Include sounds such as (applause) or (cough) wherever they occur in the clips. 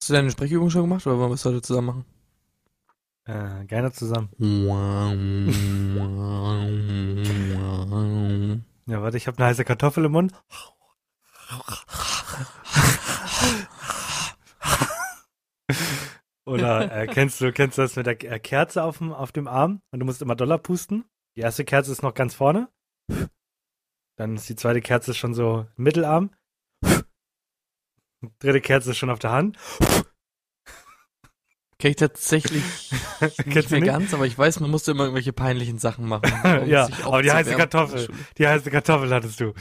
Hast du deine Sprechübung schon gemacht oder wollen wir es heute zusammen machen? Äh, gerne zusammen. Ja, warte, ich habe eine heiße Kartoffel im Mund. Oder äh, kennst du kennst du das mit der äh, Kerze auf dem, auf dem Arm und du musst immer Dollar pusten? Die erste Kerze ist noch ganz vorne. Dann ist die zweite Kerze schon so Mittelarm. Dritte Kerze ist schon auf der Hand. Kenn ich tatsächlich (laughs) nicht mehr nicht? ganz, aber ich weiß, man musste immer irgendwelche peinlichen Sachen machen. (laughs) um ja, aber die heiße. Kartoffel, die heiße Kartoffel hattest du.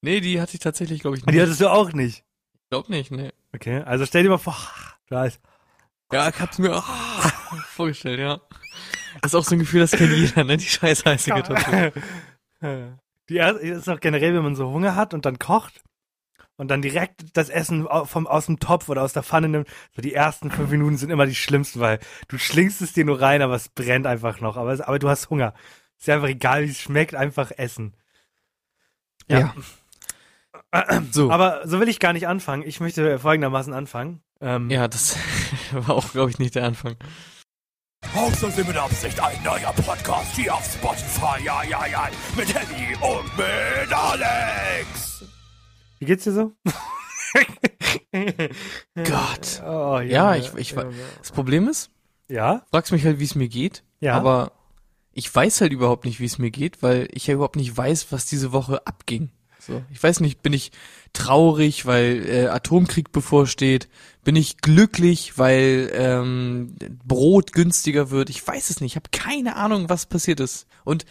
Nee, die hatte ich tatsächlich, glaube ich, Die nicht. hattest du auch nicht. Ich glaube nicht, nee. Okay, also stell dir mal vor, du hast Ja, ich hab's mir ah, (laughs) vorgestellt, ja. Das ist auch so ein Gefühl, das kennt jeder, ne? Die scheiß heiße Kartoffel. Die erste ist auch generell, wenn man so Hunger hat und dann kocht und dann direkt das Essen vom, aus dem Topf oder aus der Pfanne nimmt. So die ersten fünf Minuten sind immer die schlimmsten, weil du schlingst es dir nur rein, aber es brennt einfach noch. Aber, aber du hast Hunger. Ist ja einfach egal, wie es schmeckt, einfach essen. Ja. (clears throat) So. Aber so will ich gar nicht anfangen. Ich möchte folgendermaßen anfangen. Ähm, ja, das (laughs) war auch, glaube ich, nicht der Anfang. Außerdem mit Absicht ein neuer Podcast hier auf Spotify. Ja, ja, ja. Mit Henny und mit Alex. Wie geht's dir so? Gott. Oh, Ja, Junge, ich- ich wa- Junge. Das Problem ist, Ja? fragst mich halt, wie es mir geht, Ja. aber ich weiß halt überhaupt nicht, wie es mir geht, weil ich ja überhaupt nicht weiß, was diese Woche abging. So, ich weiß nicht, bin ich traurig, weil äh, Atomkrieg bevorsteht? Bin ich glücklich, weil ähm, Brot günstiger wird? Ich weiß es nicht. Ich habe keine Ahnung, was passiert ist. Und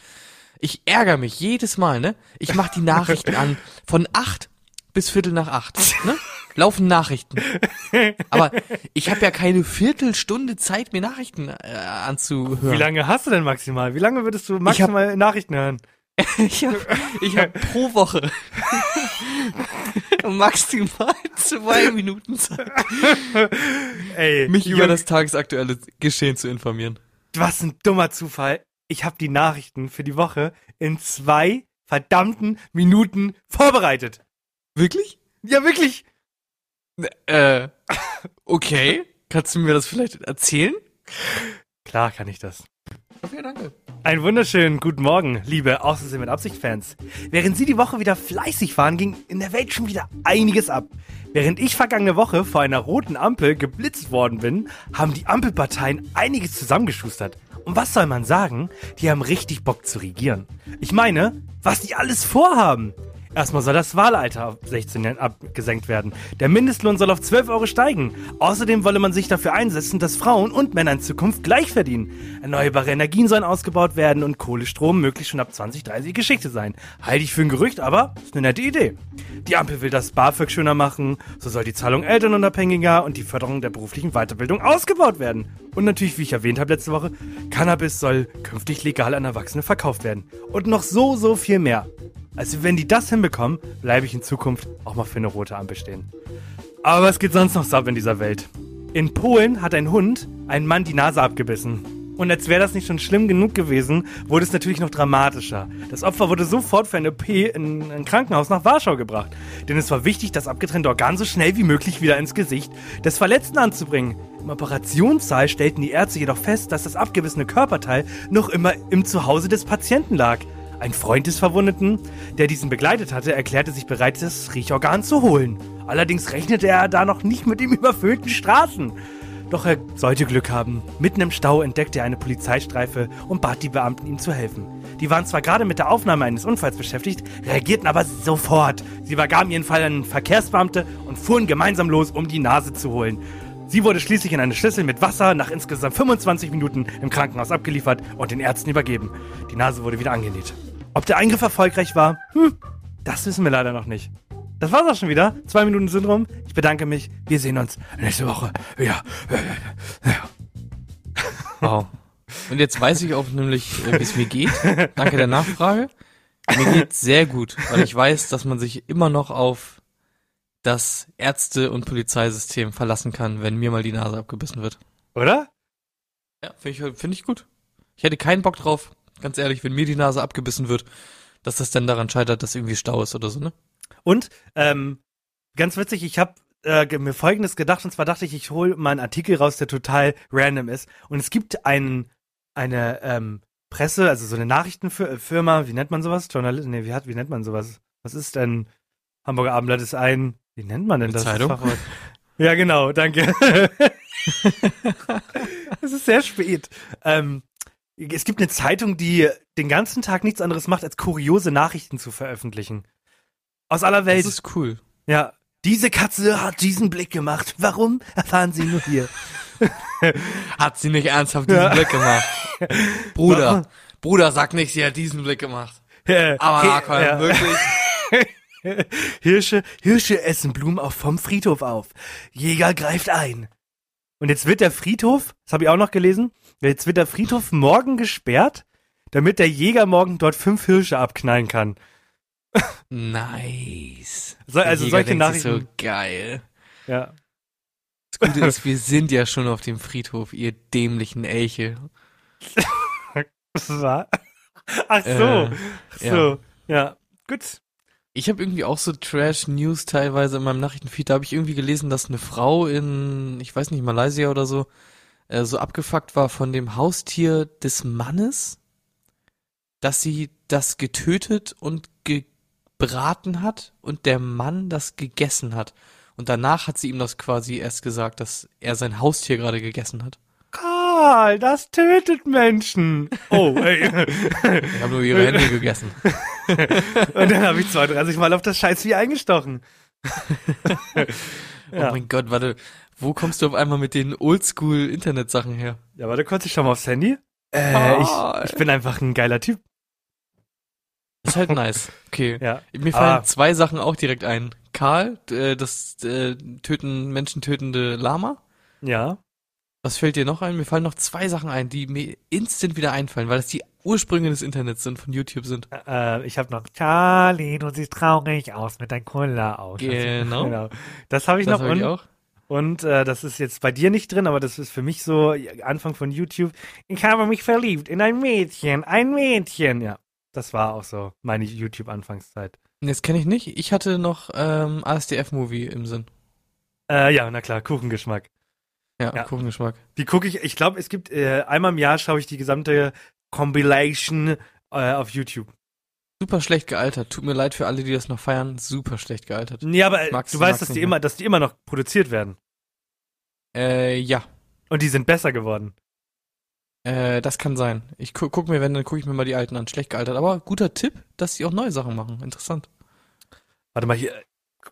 ich ärgere mich jedes Mal, ne? Ich mache die Nachrichten an von acht bis Viertel nach acht, ne? Laufen Nachrichten. Aber ich habe ja keine Viertelstunde Zeit, mir Nachrichten äh, anzuhören. Wie lange hast du denn maximal? Wie lange würdest du maximal Nachrichten hören? (laughs) Ich habe ich hab pro Woche (laughs) maximal (laughs) zwei Minuten Zeit, Ey, mich Junge, über das tagesaktuelle Geschehen zu informieren. was ein dummer Zufall. Ich habe die Nachrichten für die Woche in zwei verdammten Minuten vorbereitet. Wirklich? Ja, wirklich. Äh, (laughs) okay. Kannst du mir das vielleicht erzählen? Klar kann ich das. Okay, danke. Einen wunderschönen guten Morgen, liebe Außersehen mit Absicht-Fans. Während Sie die Woche wieder fleißig waren, ging in der Welt schon wieder einiges ab. Während ich vergangene Woche vor einer roten Ampel geblitzt worden bin, haben die Ampelparteien einiges zusammengeschustert. Und was soll man sagen? Die haben richtig Bock zu regieren. Ich meine, was die alles vorhaben. Erstmal soll das Wahlalter auf 16 Jahren abgesenkt werden. Der Mindestlohn soll auf 12 Euro steigen. Außerdem wolle man sich dafür einsetzen, dass Frauen und Männer in Zukunft gleich verdienen. Erneuerbare Energien sollen ausgebaut werden und Kohlestrom möglichst schon ab 2030 Geschichte sein. Halte ich für ein Gerücht, aber ist eine nette Idee. Die Ampel will das BAföG schöner machen, so soll die Zahlung elternunabhängiger und die Förderung der beruflichen Weiterbildung ausgebaut werden. Und natürlich, wie ich erwähnt habe letzte Woche, Cannabis soll künftig legal an Erwachsene verkauft werden. Und noch so, so viel mehr. Also wenn die das hinbekommen, bleibe ich in Zukunft auch mal für eine rote Ampel stehen. Aber was geht sonst noch so ab in dieser Welt? In Polen hat ein Hund einen Mann die Nase abgebissen. Und als wäre das nicht schon schlimm genug gewesen, wurde es natürlich noch dramatischer. Das Opfer wurde sofort für eine OP in ein Krankenhaus nach Warschau gebracht. Denn es war wichtig, das abgetrennte Organ so schnell wie möglich wieder ins Gesicht des Verletzten anzubringen. Im Operationssaal stellten die Ärzte jedoch fest, dass das abgebissene Körperteil noch immer im Zuhause des Patienten lag. Ein Freund des Verwundeten, der diesen begleitet hatte, erklärte sich bereit, das Riechorgan zu holen. Allerdings rechnete er da noch nicht mit den überfüllten Straßen. Doch er sollte Glück haben. Mitten im Stau entdeckte er eine Polizeistreife und bat die Beamten, ihm zu helfen. Die waren zwar gerade mit der Aufnahme eines Unfalls beschäftigt, reagierten aber sofort. Sie übergaben ihren Fall an Verkehrsbeamte und fuhren gemeinsam los, um die Nase zu holen. Sie wurde schließlich in eine Schüssel mit Wasser nach insgesamt 25 Minuten im Krankenhaus abgeliefert und den Ärzten übergeben. Die Nase wurde wieder angenäht. Ob der Eingriff erfolgreich war? Hm, das wissen wir leider noch nicht. Das war's auch schon wieder. Zwei Minuten sind rum. Ich bedanke mich. Wir sehen uns nächste Woche. Ja. (laughs) Wow. Und jetzt weiß ich auch nämlich, äh, wie es mir geht. Danke der Nachfrage. Mir geht's sehr gut, weil ich weiß, dass man sich immer noch auf das Ärzte- und Polizeisystem verlassen kann, wenn mir mal die Nase abgebissen wird. Oder? Ja, finde ich, find ich gut. Ich hätte keinen Bock drauf, ganz ehrlich, wenn mir die Nase abgebissen wird, dass das dann daran scheitert, dass irgendwie Stau ist oder so, ne? Und ähm, ganz witzig, ich habe äh, mir Folgendes gedacht, und zwar dachte ich, ich hole mal einen Artikel raus, der total random ist. Und es gibt einen, eine ähm, Presse, also so eine Nachrichtenfirma, wie nennt man sowas? Journalist, nee, wie, hat, wie nennt man sowas? Was ist denn? Hamburger Abendblatt ist ein, wie nennt man denn das? Zeitung? Ja, genau, danke. (laughs) es ist sehr spät. Ähm, es gibt eine Zeitung, die den ganzen Tag nichts anderes macht, als kuriose Nachrichten zu veröffentlichen. Aus aller Welt. Das ist cool. Ja, diese Katze hat diesen Blick gemacht. Warum? Erfahren Sie nur hier. (laughs) Hat sie nicht ernsthaft diesen Ja. Blick gemacht. Bruder, Bruder, sag nicht, sie hat diesen Blick gemacht. Aber He- Marco, ja. wirklich. (laughs) (laughs) Hirsche, Hirsche essen Blumen auch vom Friedhof auf. Jäger greift ein. Und jetzt wird der Friedhof, das habe ich auch noch gelesen, jetzt wird der Friedhof morgen gesperrt, damit der Jäger morgen dort fünf Hirsche abknallen kann. Nice. (laughs) So, also Jäger solche Nachrichten. So geil. Ja. Das Gute ist, wir sind ja schon auf dem Friedhof, ihr dämlichen Elche. (laughs) Ach so. Äh, Ach so. Ja. Gut. Ich habe irgendwie auch so Trash-News teilweise in meinem Nachrichtenfeed. Da habe ich irgendwie gelesen, dass eine Frau in, ich weiß nicht, Malaysia oder so, äh, so abgefuckt war von dem Haustier des Mannes, dass sie das getötet und gebraten hat und der Mann das gegessen hat. Und danach hat sie ihm das quasi erst gesagt, dass er sein Haustier gerade gegessen hat. Karl, das tötet Menschen. Oh, ey. Ich habe nur ihre Hände gegessen. (laughs) (laughs) Und dann habe ich 32 Mal auf das Scheißvieh eingestochen. (laughs) Oh Ja. mein Gott, warte, wo kommst du auf einmal mit den Oldschool-Internet-Sachen her? Ja, warte kurz, ich schau mal aufs Handy. Äh, Ah. ich, ich bin einfach ein geiler Typ. Ist halt nice. Okay. Ja. Mir fallen Ah. zwei Sachen auch direkt ein. Karl, äh, das äh, töten, Menschen tötende Lama. Ja. Was fällt dir noch ein? Mir fallen noch zwei Sachen ein, die mir instant wieder einfallen, weil das die Ursprünge des Internets sind, von YouTube sind. Äh, ich habe noch Charlie, du siehst traurig aus mit deinem Cola aus. Genau. (laughs) genau. Das habe ich Das noch. hab ich und auch. und äh, das ist jetzt bei dir nicht drin, aber das ist für mich so Anfang von YouTube. Ich habe mich verliebt in ein Mädchen, ein Mädchen. Ja, das war auch so meine YouTube-Anfangszeit. Das kenne ich nicht. Ich hatte noch ähm, ASDF-Movie im Sinn. Äh, ja, na klar, Kuchengeschmack. Ja, Ja. Kuchengeschmack. Die gucke ich, ich glaube, es gibt äh, einmal im Jahr schaue ich die gesamte Compilation äh, auf YouTube. Super schlecht gealtert. Tut mir leid für alle, die das noch feiern. Super schlecht gealtert. Nee, aber äh, Mag's- du weißt, dass die mehr. immer, dass die immer noch produziert werden. Äh, ja. Und die sind besser geworden. Äh, das kann sein. Ich gu guck mir, wenn, dann gucke ich mir mal die alten an. Schlecht gealtert. Aber guter Tipp, dass sie auch neue Sachen machen. Interessant. Warte mal hier,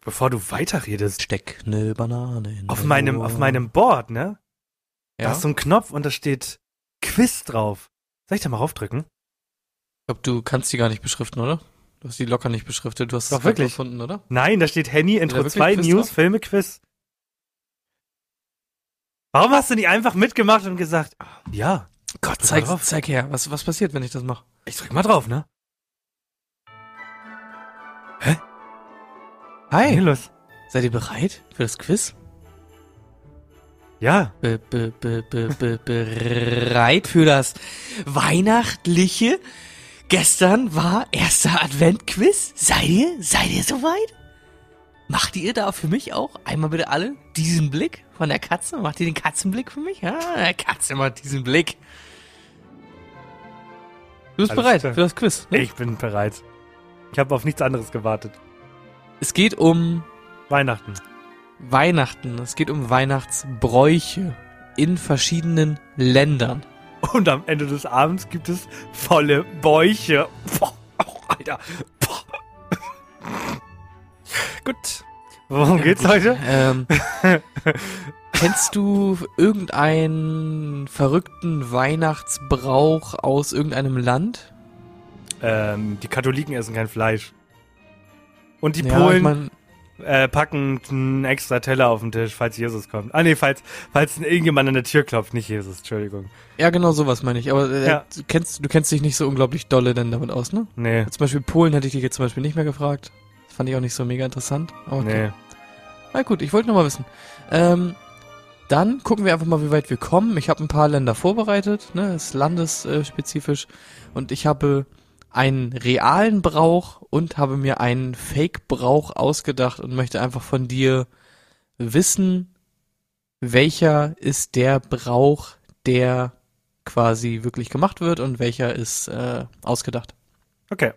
bevor du weiterredest. Steck ne Banane in Auf meinem, Ohr. auf meinem Board, ne? Da Ja? ist so ein Knopf und da steht Quiz drauf. Soll ich da mal raufdrücken? Ich glaube, du kannst die gar nicht beschriften, oder? Du hast die locker nicht beschriftet. Du hast Doch, gerade wirklich. gefunden, oder? Nein, da steht Henny, Intro wirklich 2, Quiz News, drauf? Filme, Quiz. Warum hast du nicht einfach mitgemacht und gesagt, ja, Gott, zeig, zeig her. Was, was passiert, wenn ich das mache? ich drück mal drauf, ne? Hi, Hey, los. seid ihr bereit für das Quiz? Ja, Be, be, be, be, be, bereit für das weihnachtliche? Gestern war erster Advent-Quiz. Seid ihr? Seid ihr soweit? Macht ihr da für mich auch einmal bitte alle diesen Blick von der Katze? Macht ihr den Katzenblick für mich? Ja, der Katze macht diesen Blick. Du bist Alles bereit klar. für das Quiz. Ne? ich bin bereit. Ich habe auf nichts anderes gewartet. Es geht um Weihnachten. Weihnachten. Es geht um Weihnachtsbräuche in verschiedenen Ländern. Und am Ende des Abends gibt es volle Bäuche. Boah, oh, Alter. Boah. Gut. Worum geht's heute? Ähm, (laughs) Kennst du irgendeinen verrückten Weihnachtsbrauch aus irgendeinem Land? Ähm, die Katholiken essen kein Fleisch. Und die Ja, Polen ich mein, äh, packen einen extra Teller auf den Tisch, falls Jesus kommt. Ah nee, falls, falls irgendjemand an der Tür klopft, nicht Jesus, Entschuldigung. ja, genau sowas meine ich. Aber äh, Ja. du, kennst, du kennst dich nicht so unglaublich dolle denn damit aus, ne? Nee, Zum Beispiel Polen hätte ich dich jetzt zum Beispiel nicht mehr gefragt. Das fand ich auch nicht so mega interessant. Aber okay. nee. Na gut, ich wollte nur mal wissen. Ähm, dann gucken wir einfach mal, wie weit wir kommen. Ich habe ein paar Länder vorbereitet, ne, ist landesspezifisch. Und ich habe einen realen Brauch und habe mir einen Fake-Brauch ausgedacht und möchte einfach von dir wissen, welcher ist der Brauch, der quasi wirklich gemacht wird und welcher ist äh, ausgedacht. Okay.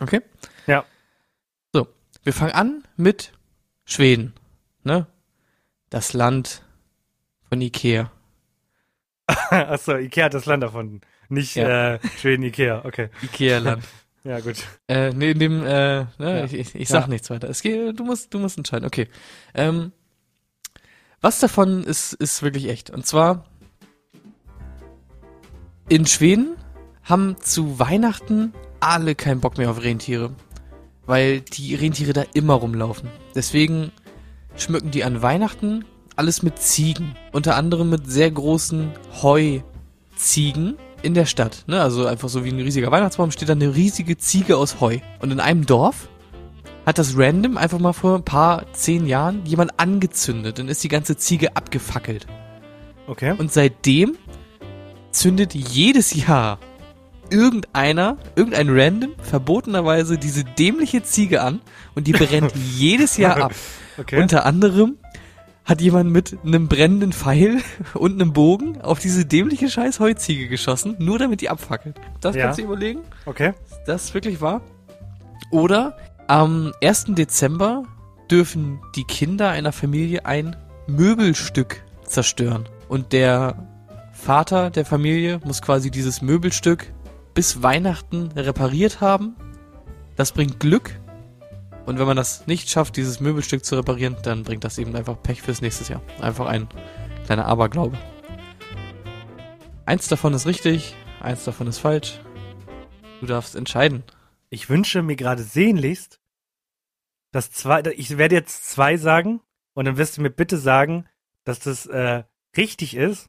Okay? Ja. So, wir fangen an mit Schweden, ne? Das Land von Ikea. (laughs) Achso, Ikea hat das Land erfunden. Nicht Ja. äh, Schweden Ikea, okay. Ikea-Land. (laughs) Ja, gut. äh, nee, in dem, äh, ne, Ja. ich, ich, ich sag Ja. nichts weiter. Es geht, du musst, du musst entscheiden. Okay. Ähm, was davon ist, ist wirklich echt? Und zwar, in Schweden haben zu Weihnachten alle keinen Bock mehr auf Rentiere. Weil die Rentiere da immer rumlaufen. Deswegen schmücken die an Weihnachten alles mit Ziegen. Unter anderem mit sehr großen Heuziegen in der Stadt. Ne? Also einfach so wie ein riesiger Weihnachtsbaum steht da eine riesige Ziege aus Heu. Und in einem Dorf hat das random einfach mal vor ein paar zehn Jahren jemand angezündet. Dann ist die ganze Ziege abgefackelt. Okay. Und seitdem zündet jedes Jahr irgendeiner, irgendein random, verbotenerweise diese dämliche Ziege an und die brennt (laughs) jedes Jahr ab. Okay. Unter anderem hat jemand mit einem brennenden Pfeil (laughs) und einem Bogen auf diese dämliche scheiß Heuziege geschossen, nur damit die abfackelt. Das Ja. kannst du überlegen? okay. Ist das wirklich wahr? Oder am 1. Dezember dürfen die Kinder einer Familie ein Möbelstück zerstören. Und der Vater der Familie muss quasi dieses Möbelstück bis Weihnachten repariert haben. Das bringt Glück. Und wenn man das nicht schafft, dieses Möbelstück zu reparieren, dann bringt das eben einfach Pech fürs nächste Jahr. Einfach ein kleiner Aberglaube. Eins davon ist richtig, eins davon ist falsch. Du darfst entscheiden. Ich wünsche mir gerade sehnlichst, dass zwei, ich werde jetzt zwei sagen und dann wirst du mir bitte sagen, dass das äh, richtig ist,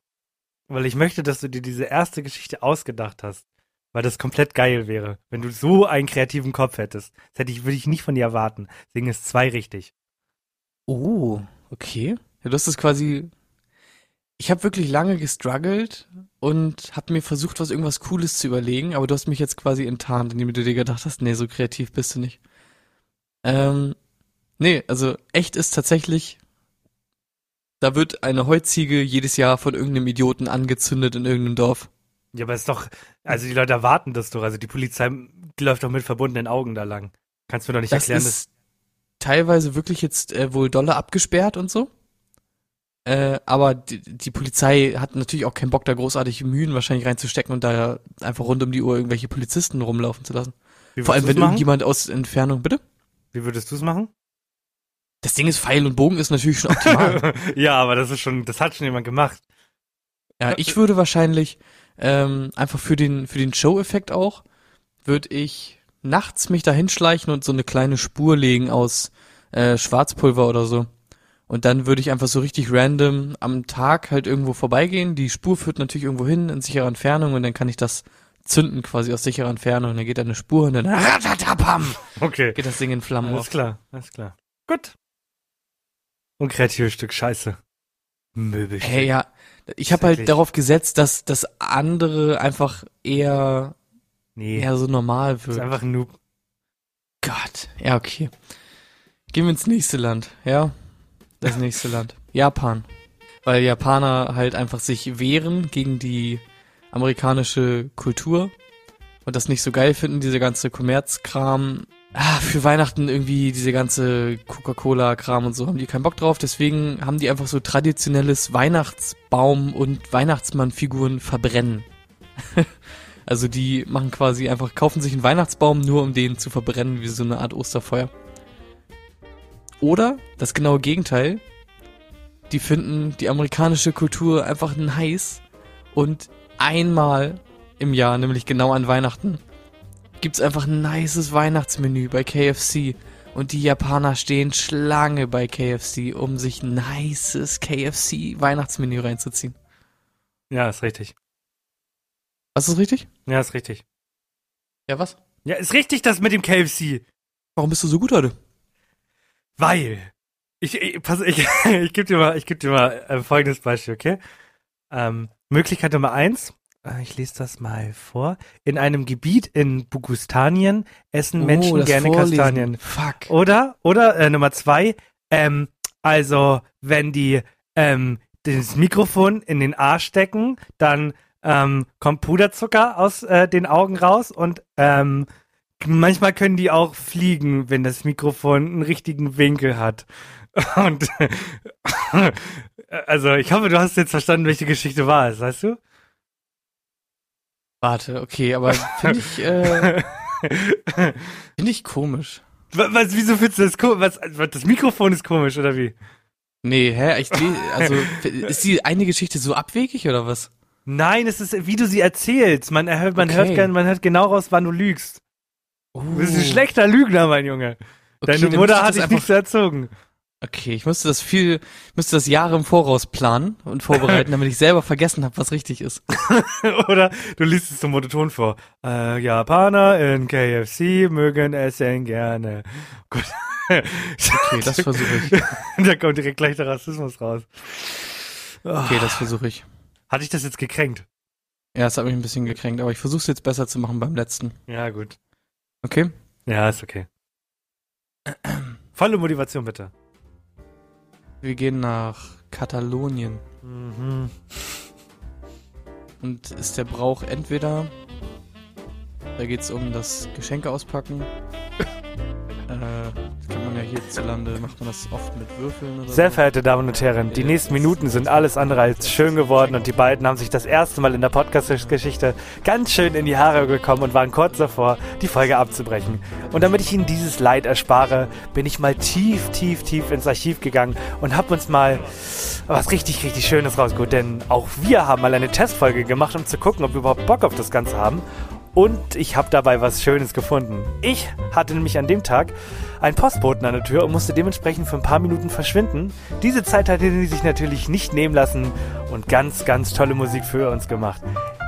weil ich möchte, dass du dir diese erste Geschichte ausgedacht hast, weil das komplett geil wäre, wenn du so einen kreativen Kopf hättest. Das hätte ich, würde ich nicht von dir erwarten. Deswegen ist zwei richtig. Oh, okay. Ja, du hast es quasi. Ich habe wirklich lange gestruggelt und habe mir versucht, was irgendwas Cooles zu überlegen, aber du hast mich jetzt quasi enttarnt, indem du dir gedacht hast, nee, so kreativ bist du nicht. Ähm, nee, also echt ist tatsächlich, da wird eine Heuziege jedes Jahr von irgendeinem Idioten angezündet in irgendeinem Dorf. Ja, aber es ist doch, also die Leute erwarten das doch. Also die Polizei läuft doch mit verbundenen Augen da lang. Kannst du mir doch nicht Das erklären, dass teilweise wirklich jetzt äh, wohl dolle abgesperrt und so. Äh, aber die, die Polizei hat natürlich auch keinen Bock, da großartig Mühen wahrscheinlich reinzustecken und da einfach rund um die Uhr irgendwelche Polizisten rumlaufen zu lassen. Vor allem, wenn machen? irgendjemand aus Entfernung, bitte? Wie würdest du es machen? Das Ding ist, Pfeil und Bogen ist natürlich schon optimal. (laughs) ja, aber das ist schon, das hat schon jemand gemacht. ja, ich würde wahrscheinlich ähm, einfach für den, für den Show-Effekt auch, würde ich nachts mich da hinschleichen und so eine kleine Spur legen aus äh, Schwarzpulver oder so. Und dann würde ich einfach so richtig random am Tag halt irgendwo vorbeigehen. Die Spur führt natürlich irgendwo hin in sicherer Entfernung und dann kann ich das zünden quasi aus sicherer Entfernung. Und dann geht da eine Spur und dann ratatapam, Okay. geht das Ding in Flammen Alles auf. klar, alles klar. Gut. Und kreatives Stück Scheiße. Möbelstück. Hey, ja, ich habe halt darauf gesetzt, dass das andere einfach eher, Nee, eher so normal ist wird. einfach ein Noob. Gott, ja, okay. Gehen wir ins nächste Land, ja? Das (laughs) nächste Land. Japan. Weil Japaner halt einfach sich wehren gegen die amerikanische Kultur und das nicht so geil finden, diese ganze Kommerzkram. Ah, für Weihnachten irgendwie diese ganze Coca-Cola-Kram und so haben die keinen Bock drauf. Deswegen haben die einfach so traditionelles Weihnachtsbaum- und Weihnachtsmannfiguren verbrennen. (laughs) also die machen quasi einfach, kaufen sich einen Weihnachtsbaum nur um den zu verbrennen, wie so eine Art Osterfeuer. Oder das genaue Gegenteil. die finden die amerikanische Kultur einfach nice und einmal im Jahr, nämlich genau an Weihnachten, gibt's einfach ein nices Weihnachtsmenü bei KFC und die Japaner stehen Schlange bei KFC, um sich ein nices KFC Weihnachtsmenü reinzuziehen. Ja, ist richtig. Was ist richtig? Ja, ist richtig. Ja, was? Ja, ist richtig, das mit dem KFC. Warum bist du so gut heute? Weil. Ich, ich, pass, ich, (laughs) ich gebe dir mal, ich geb dir mal äh, folgendes Beispiel, okay? Ähm, Möglichkeit Nummer eins. Äh, ich lese das mal vor. In einem Gebiet in Bugustanien essen Menschen Oh, das gerne Vorlesen. Kastanien. Fuck. Oder, oder äh, Nummer zwei, ähm, also wenn die ähm, das Mikrofon in den Arsch stecken, dann ähm, kommt Puderzucker aus äh, den Augen raus und ähm, manchmal können die auch fliegen, wenn das Mikrofon einen richtigen Winkel hat. (laughs) Und (laughs) also ich hoffe, du hast jetzt verstanden, welche Geschichte war es, weißt du? Warte, okay, aber finde ich, äh, (laughs) finde ich komisch. was, was, wieso findest du das komisch? Was, was, das Mikrofon ist komisch, oder wie? Nee, hä? Ich, also, (laughs) ist die eine Geschichte so abwegig oder was? Nein, es ist, wie du sie erzählst. Man, hört, man, Okay. hört, man hört genau raus, wann du lügst. Oh. Du bist ein schlechter Lügner, mein Junge. Okay, Deine Mutter hat dich nicht so erzogen. Okay, ich musste das viel, musste das Jahre im Voraus planen und vorbereiten, (laughs) damit ich selber vergessen habe, was richtig ist. (laughs) Oder du liest es zum Monoton vor. Äh, Japaner in KFC mögen essen gerne. Gut. (laughs) Okay, das versuche ich. da kommt direkt gleich der Rassismus raus. Okay, das versuche ich. Hatte ich das jetzt gekränkt? Ja, es hat mich ein bisschen gekränkt, aber ich versuche es jetzt besser zu machen beim letzten. Ja, gut. Okay? Ja, ist okay. Volle Motivation bitte. Wir gehen nach Katalonien. Mhm. Und ist der Brauch entweder, da geht es um das Geschenke auspacken. Hierzulande, macht man das oft mit Würfeln oder Sehr so. verehrte Damen und Herren, die nächsten Minuten sind alles andere als schön geworden und die beiden haben sich das erste Mal in der Podcast-Geschichte ganz schön in die Haare gekommen und waren kurz davor, die Folge abzubrechen. Und damit ich Ihnen dieses Leid erspare, bin ich mal tief, tief, tief ins Archiv gegangen und habe uns mal was richtig, richtig Schönes rausgeholt. Denn auch wir haben mal eine Testfolge gemacht, um zu gucken, ob wir überhaupt Bock auf das Ganze haben. Und ich habe dabei was Schönes gefunden. Ich hatte nämlich an dem Tag einen Postboten an der Tür und musste dementsprechend für ein paar Minuten verschwinden. Diese Zeit hat er sich natürlich nicht nehmen lassen und ganz, ganz tolle Musik für uns gemacht.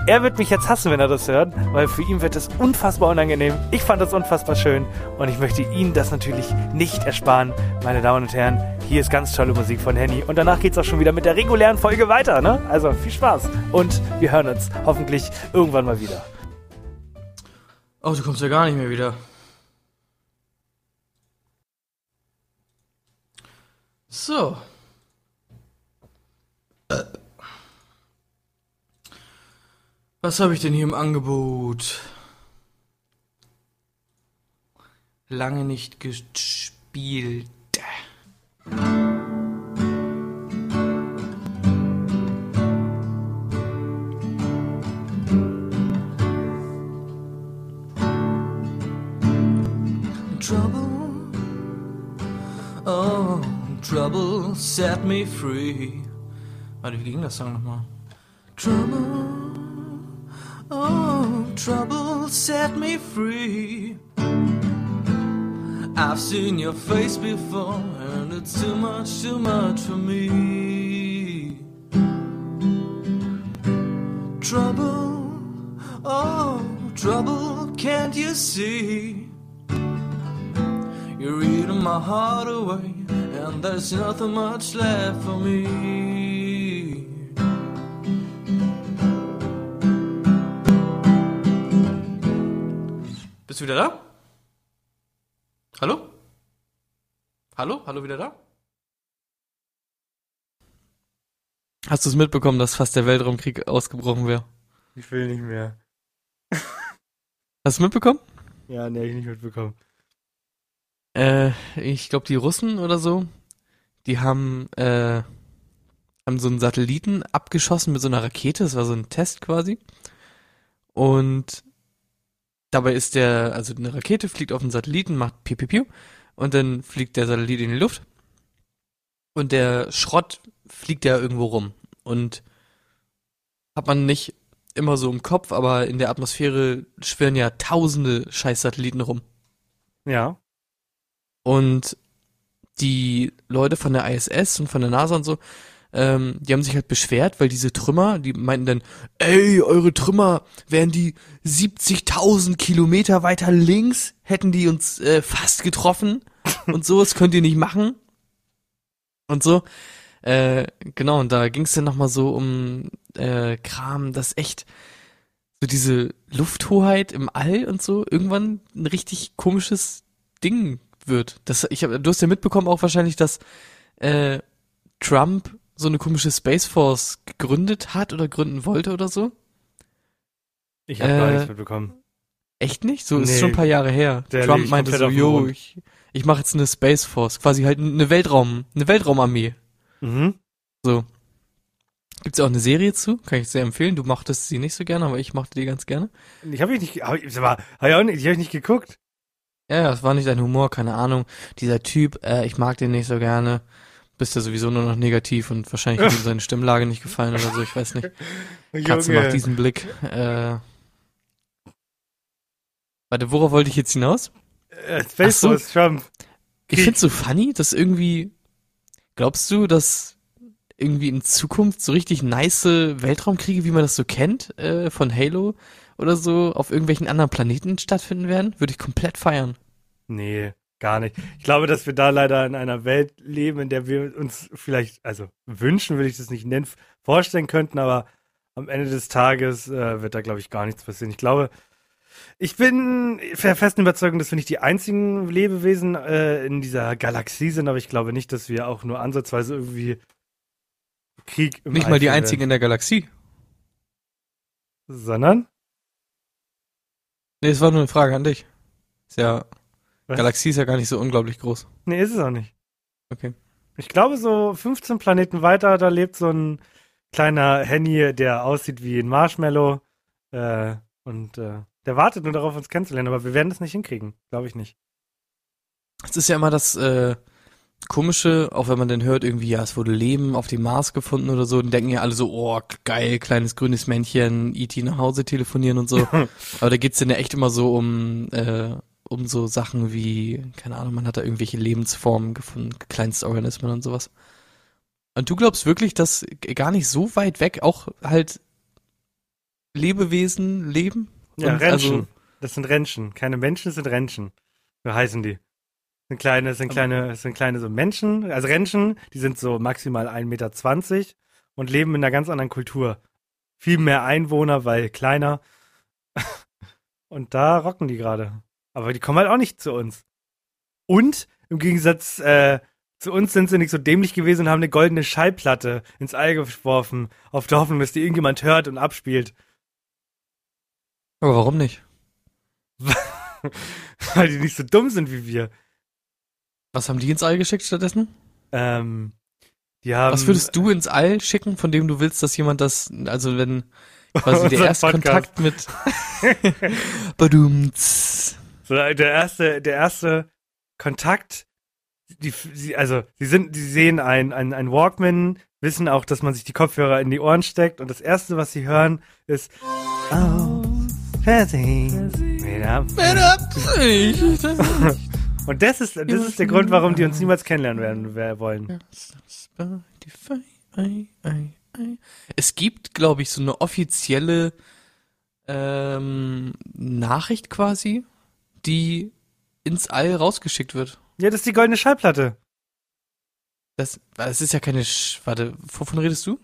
Er wird mich jetzt hassen, wenn er das hört, weil für ihn wird es unfassbar unangenehm. Ich fand das unfassbar schön und ich möchte Ihnen das natürlich nicht ersparen, meine Damen und Herren. Hier ist ganz tolle Musik von Henny und danach geht's auch schon wieder mit der regulären Folge weiter, ne? Also viel Spaß und wir hören uns hoffentlich irgendwann mal wieder. Oh, du kommst ja gar nicht mehr wieder. So. Äh. Was habe ich denn hier im Angebot? Lange nicht gespielt. Trouble set me free. Warte, wie ging das Song nochmal? Trouble, oh, trouble set me free. I've seen your face before, and it's too much, too much for me. Trouble, oh, trouble, can't you see? You're eating my heart away, and there's nothing much left for me. Bist du wieder da? Hallo? Hallo? Hallo wieder da? Hast du es mitbekommen, dass fast der Weltraumkrieg ausgebrochen wäre? Ich will nicht mehr. Hast du es mitbekommen? Ja, nee, hab ich nicht mitbekommen. Äh, ich glaube, die Russen oder so, die haben, äh, haben so einen Satelliten abgeschossen mit so einer Rakete. Das war so ein Test quasi. Und dabei ist der, also eine Rakete fliegt auf den Satelliten, macht piu, piu, piu, und dann fliegt der Satellit in die Luft. Und der Schrott fliegt ja irgendwo rum. Und hat man nicht immer so im Kopf, aber in der Atmosphäre schwirren ja tausende Scheiß-Satelliten rum. Ja. Und die Leute von der ISS und von der NASA und so, ähm, die haben sich halt beschwert, weil diese Trümmer, die meinten dann, ey, eure Trümmer, wären die 70.000 Kilometer weiter links, hätten die uns äh, fast getroffen (laughs) und so, das könnt ihr nicht machen. Und so. Äh, genau, und da ging es dann nochmal so um äh, Kram, dass echt so diese Lufthoheit im All und so irgendwann ein richtig komisches Ding wird. Das, ich hab, du hast ja mitbekommen auch wahrscheinlich, dass äh, Trump so eine komische Space Force gegründet hat oder gründen wollte oder so. Ich habe gar Äh, nichts mitbekommen. Echt nicht? So ist Nee. schon ein paar Jahre her. Trump meinte so, yo, ich, ich mache jetzt eine Space Force, quasi halt eine Weltraum, eine Weltraumarmee. Mhm. So. Gibt's auch eine Serie zu, kann ich sehr empfehlen. Du mochtest sie nicht so gerne, aber ich mochte die ganz gerne. Ich habe ich nicht, hab ich, aber, hab ich auch nicht, ich hab nicht geguckt. Ja, ja, das war nicht dein Humor, keine Ahnung. Dieser Typ, äh, ich mag den nicht so gerne. Bist ja sowieso nur noch negativ und wahrscheinlich hat ihm seine Stimmlage nicht gefallen oder so, ich weiß nicht. (laughs) Katze macht diesen Blick. Äh, warte, worauf wollte ich jetzt hinaus? äh, Ach so. Trump. Ich find's so funny, dass irgendwie, glaubst du, dass irgendwie in Zukunft so richtig nice Weltraumkriege, wie man das so kennt, äh, von Halo oder so, auf irgendwelchen anderen Planeten stattfinden werden? Würde ich komplett feiern. Nee, gar nicht. Ich glaube, dass wir da leider in einer Welt leben, in der wir uns vielleicht, also wünschen, würde ich das nicht nennen, vorstellen könnten, aber am Ende des Tages äh, wird da, glaube ich, gar nichts passieren. Ich glaube, ich bin der festen Überzeugung, dass wir nicht die einzigen Lebewesen äh, in dieser Galaxie sind, aber ich glaube nicht, dass wir auch nur ansatzweise irgendwie Krieg im Nicht mal die einzigen in der Galaxie. Sondern? Nee, es war nur eine Frage an dich. Ist ja, Was? Galaxie ist ja gar nicht so unglaublich groß. Nee, ist es auch nicht. Okay. Ich glaube, so 15 Planeten weiter, da lebt so ein kleiner Henny, der aussieht wie ein Marshmallow. Äh, und äh, der wartet nur darauf, uns kennenzulernen, aber wir werden das nicht hinkriegen. Glaube ich nicht. Es ist ja immer das äh, Komische, auch wenn man dann hört, irgendwie, ja, es wurde Leben auf dem Mars gefunden oder so, dann denken ja alle so, oh, geil, kleines grünes Männchen, E.T. nach Hause telefonieren und so. (laughs) Aber da geht's dann ja echt immer so um, äh, um so Sachen wie, keine Ahnung, man hat da irgendwelche Lebensformen gefunden, Kleinstorganismen und sowas. Und du glaubst wirklich, dass gar nicht so weit weg auch halt Lebewesen leben? Ja, Und Rentchen. also- das sind Rentchen. Keine Menschen, das sind Rentchen. So heißen die. Das sind kleine, sind kleine, sind kleine so Menschen, also Rentchen, die sind so maximal 1,20 Meter und leben in einer ganz anderen Kultur. Viel mehr Einwohner, weil kleiner. (laughs) Und da rocken die gerade. Aber die kommen halt auch nicht zu uns. Und im Gegensatz äh, zu uns sind sie nicht so dämlich gewesen und haben eine goldene Schallplatte ins All geworfen, auf der Hoffnung, dass die irgendjemand hört und abspielt. Aber warum nicht? (laughs) Weil die nicht so dumm sind wie wir. Was haben die ins All geschickt stattdessen? Ähm, die haben, Was würdest du ins All schicken, von dem du willst, dass jemand das, also wenn quasi der erste Podcast. Kontakt mit Badumts. So, der erste, der erste Kontakt, die, sie, also, sie sind, sie sehen ein, ein, ein Walkman, wissen auch, dass man sich die Kopfhörer in die Ohren steckt und das erste, was sie hören, ist, oh, Fernsehen. Ja. Und das ist, das ist der Grund, warum die uns niemals kennenlernen werden, wer wollen. Es gibt, glaube ich, so eine offizielle ähm, Nachricht quasi, die ins All rausgeschickt wird. Ja, das ist die goldene Schallplatte. Das, das ist ja keine, Sch warte, wovon redest du?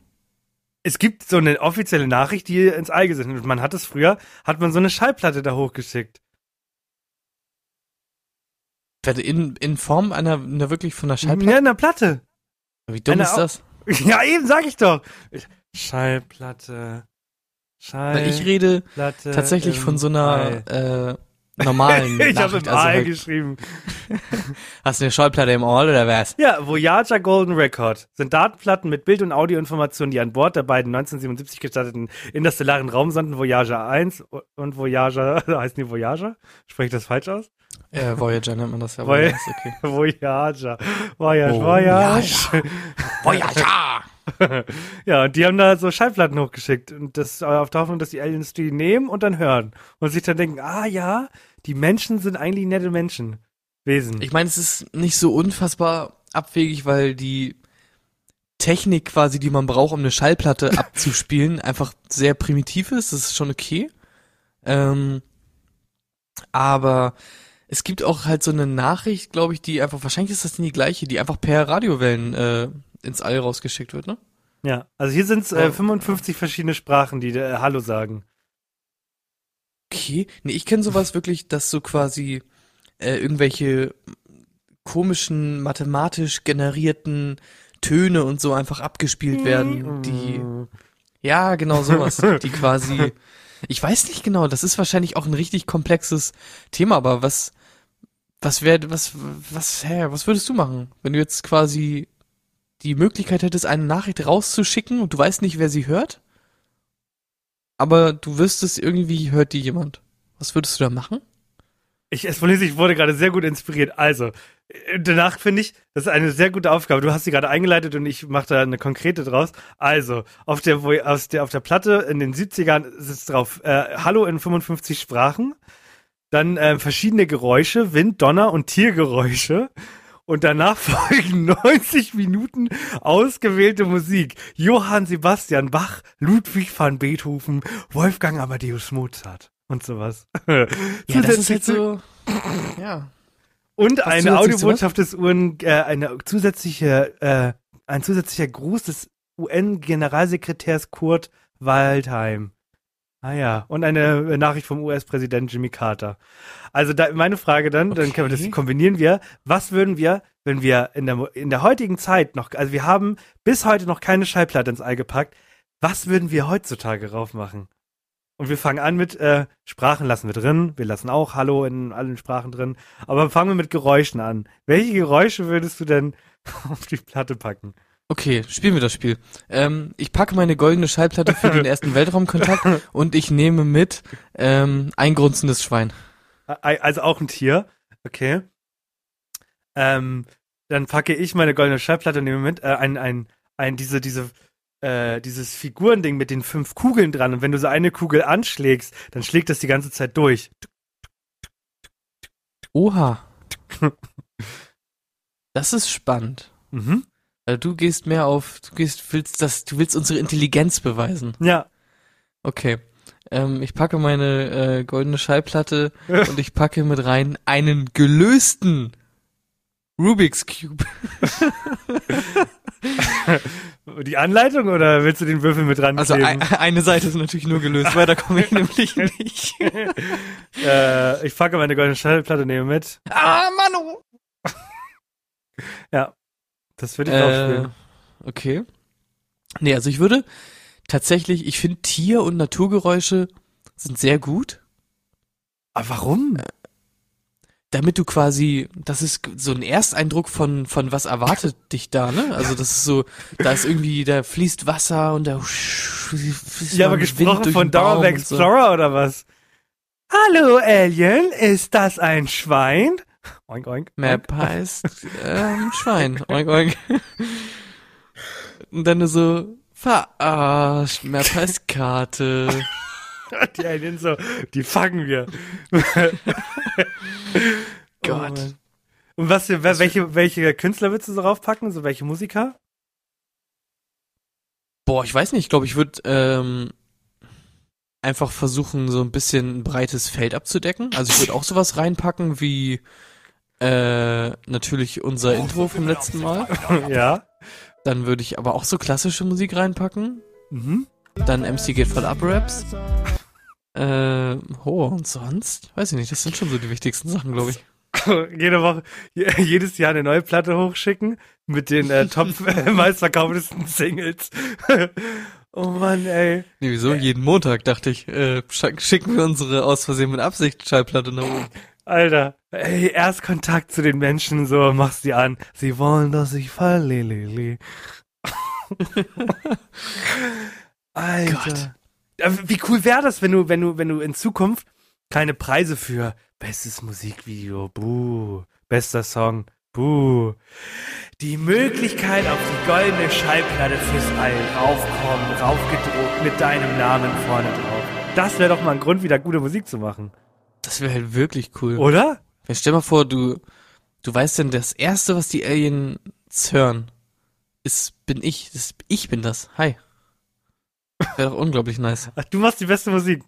Es gibt so eine offizielle Nachricht, die ins All gesendet wird. Man hat es früher, hat man so eine Schallplatte da hochgeschickt. Warte, in, in Form einer, einer wirklich von einer Ja, Schallplatte? in der Platte. Wie dumm eine ist das? (laughs) Ja, eben sag ich doch. Schallplatte. Weil ich rede Schallplatte. tatsächlich von so einer äh, normalen (laughs) ich habe im Also All geschrieben. (laughs) hast du eine Schallplatte im All oder was? Ja, Voyager Golden Record sind Datenplatten mit Bild- und Audioinformationen, die an Bord der beiden 1977 gestarteten interstellaren Raumsonden Voyager 1 und Voyager, (laughs) heißen die Voyager? Spreche ich das falsch aus? Äh, Voyager nennt man das ja. Voy- okay. Voyager. Voyager. Oh, Voyager. Voyager. (laughs) ja, und die haben da so Schallplatten hochgeschickt und das äh, auf der Hoffnung, dass die Aliens die nehmen und dann hören und sich dann denken, ah ja, die Menschen sind eigentlich nette Menschen. Wesen. Ich meine, es ist nicht so unfassbar abwegig, weil die Technik quasi, die man braucht, um eine Schallplatte (laughs) abzuspielen, einfach sehr primitiv ist. Das ist schon okay. Ähm, aber es gibt auch halt so eine Nachricht, glaube ich, die einfach, wahrscheinlich ist das nicht die gleiche, die einfach per Radiowellen äh, ins All rausgeschickt wird, ne? Ja, also hier sind es äh, 55 verschiedene Sprachen, die äh, Hallo sagen. Okay. Nee, ich kenne sowas wirklich, dass so quasi äh, irgendwelche komischen, mathematisch generierten Töne und so einfach abgespielt werden, die, ja, genau sowas, die (laughs) quasi, ich weiß nicht genau, das ist wahrscheinlich auch ein richtig komplexes Thema, aber was, was wäre, was, was, hä, was würdest du machen, wenn du jetzt quasi die Möglichkeit hättest, eine Nachricht rauszuschicken und du weißt nicht, wer sie hört? Aber du wüsstest irgendwie, hört die jemand. Was würdest du da machen? Ich, ich wurde gerade sehr gut inspiriert. Also, äh, danach finde ich, das ist eine sehr gute Aufgabe. Du hast sie gerade eingeleitet und ich mache da eine konkrete draus. Also, auf der, aus der, auf der Platte in den 70ern sitzt drauf, äh, Hallo in 55 Sprachen. Dann äh, verschiedene Geräusche, Wind, Donner und Tiergeräusche. Und danach (laughs) folgen 90 Minuten ausgewählte Musik. Johann Sebastian Bach, Ludwig van Beethoven, Wolfgang Amadeus Mozart und sowas. (laughs) Ja, das ist halt so, ja. Und Was eine Audiobotschaft des UN, äh, eine zusätzliche, äh, ein zusätzlicher Gruß des UN-Generalsekretärs Kurt Waldheim. Ah ja, und eine Nachricht vom US-Präsident Jimmy Carter. Also da, meine Frage dann, okay. dann können wir das kombinieren wir. Was würden wir, wenn wir in der, in der heutigen Zeit noch, also wir haben bis heute noch keine Schallplatte ins Ei gepackt, was würden wir heutzutage raufmachen? Und wir fangen an mit äh, Sprachen lassen wir drin. Wir lassen auch Hallo in allen Sprachen drin. Aber fangen wir mit Geräuschen an. Welche Geräusche würdest du denn (laughs) auf die Platte packen? Okay, spielen wir das Spiel. Ähm, ich packe meine goldene Schallplatte für den (laughs) ersten Weltraumkontakt und ich nehme mit ähm, ein grunzendes Schwein. Also auch ein Tier. Okay. Ähm, dann packe ich meine goldene Schallplatte und nehme mit äh, ein, ein, ein, diese, diese äh, dieses Figurending mit den fünf Kugeln dran und wenn du so eine Kugel anschlägst, dann schlägt das die ganze Zeit durch. Oha. (laughs) Das ist spannend. Mhm. Also du gehst mehr auf, du gehst, willst das, du willst unsere Intelligenz beweisen. Ja. Okay. Ähm, ich packe meine äh, goldene Schallplatte (laughs) und ich packe mit rein einen gelösten Rubik's Cube. (laughs) Die Anleitung oder willst du den Würfel mit dran Also ein, eine Seite ist natürlich nur gelöst, weil da komme ich nämlich (laughs) nicht. äh, ich packe meine goldene Schallplatte nehme mit. Ah, Manu! ja, das würde ich äh, auch spielen. Okay. Nee, also ich würde tatsächlich, ich finde Tier- und Naturgeräusche sind sehr gut. Aber warum? Äh, damit du quasi, das ist so ein Ersteindruck von, von was erwartet (laughs) dich da, ne? Also das ist so, da ist irgendwie, da fließt Wasser und da Ja, aber gesprochen von the Explorer so. oder was? Hallo Alien, ist das ein Schwein? Oink, oink. Map oink. heißt ähm, Schwein. (laughs) Oink, oink. Und dann so, verarscht, Map heißt Karte. die Aliens so, die fangen wir. (laughs) Gott. Oh Und was, welche, welche Künstler würdest du so raufpacken? So welche Musiker? Boah, ich weiß nicht. Ich glaube, ich würde ähm, einfach versuchen, so ein bisschen ein breites Feld abzudecken. Also ich würde auch sowas reinpacken wie äh, natürlich unser Intro vom letzten Mal. ja. Dann würde ich aber auch so klassische Musik reinpacken. Mhm. Dann MC geht voll ab Raps. Äh, oh, und sonst? Weiß ich nicht, das sind schon so die wichtigsten Sachen, glaube ich. (laughs) Jede Woche, jedes Jahr eine neue Platte hochschicken mit den äh, top (laughs) (laughs) meistverkauftesten Singles. oh Mann, ey. Nee, wieso? Jeden Montag dachte ich, äh, schicken wir unsere aus Versehen mit Absicht Schallplatte nach oben. Alter, ey, erst Kontakt zu den Menschen, so machst sie an. Sie wollen, dass ich falle, lili. (laughs) Alter. Gott. Wie cool wäre das, wenn du, wenn du, wenn du in Zukunft keine Preise für bestes Musikvideo, buh, bester Song, Buh. Die Möglichkeit auf die goldene Schallplatte fürs All raufkommen, raufgedruckt mit deinem Namen vorne drauf. Das wäre doch mal ein Grund, wieder gute Musik zu machen. Das wäre halt wirklich cool. Oder? Ja, stell mal vor, du, du weißt denn, das erste, was die Aliens hören, ist, bin ich. Das, ich bin das. Hi. Wäre doch unglaublich nice. (laughs) Ach, du machst die beste Musik.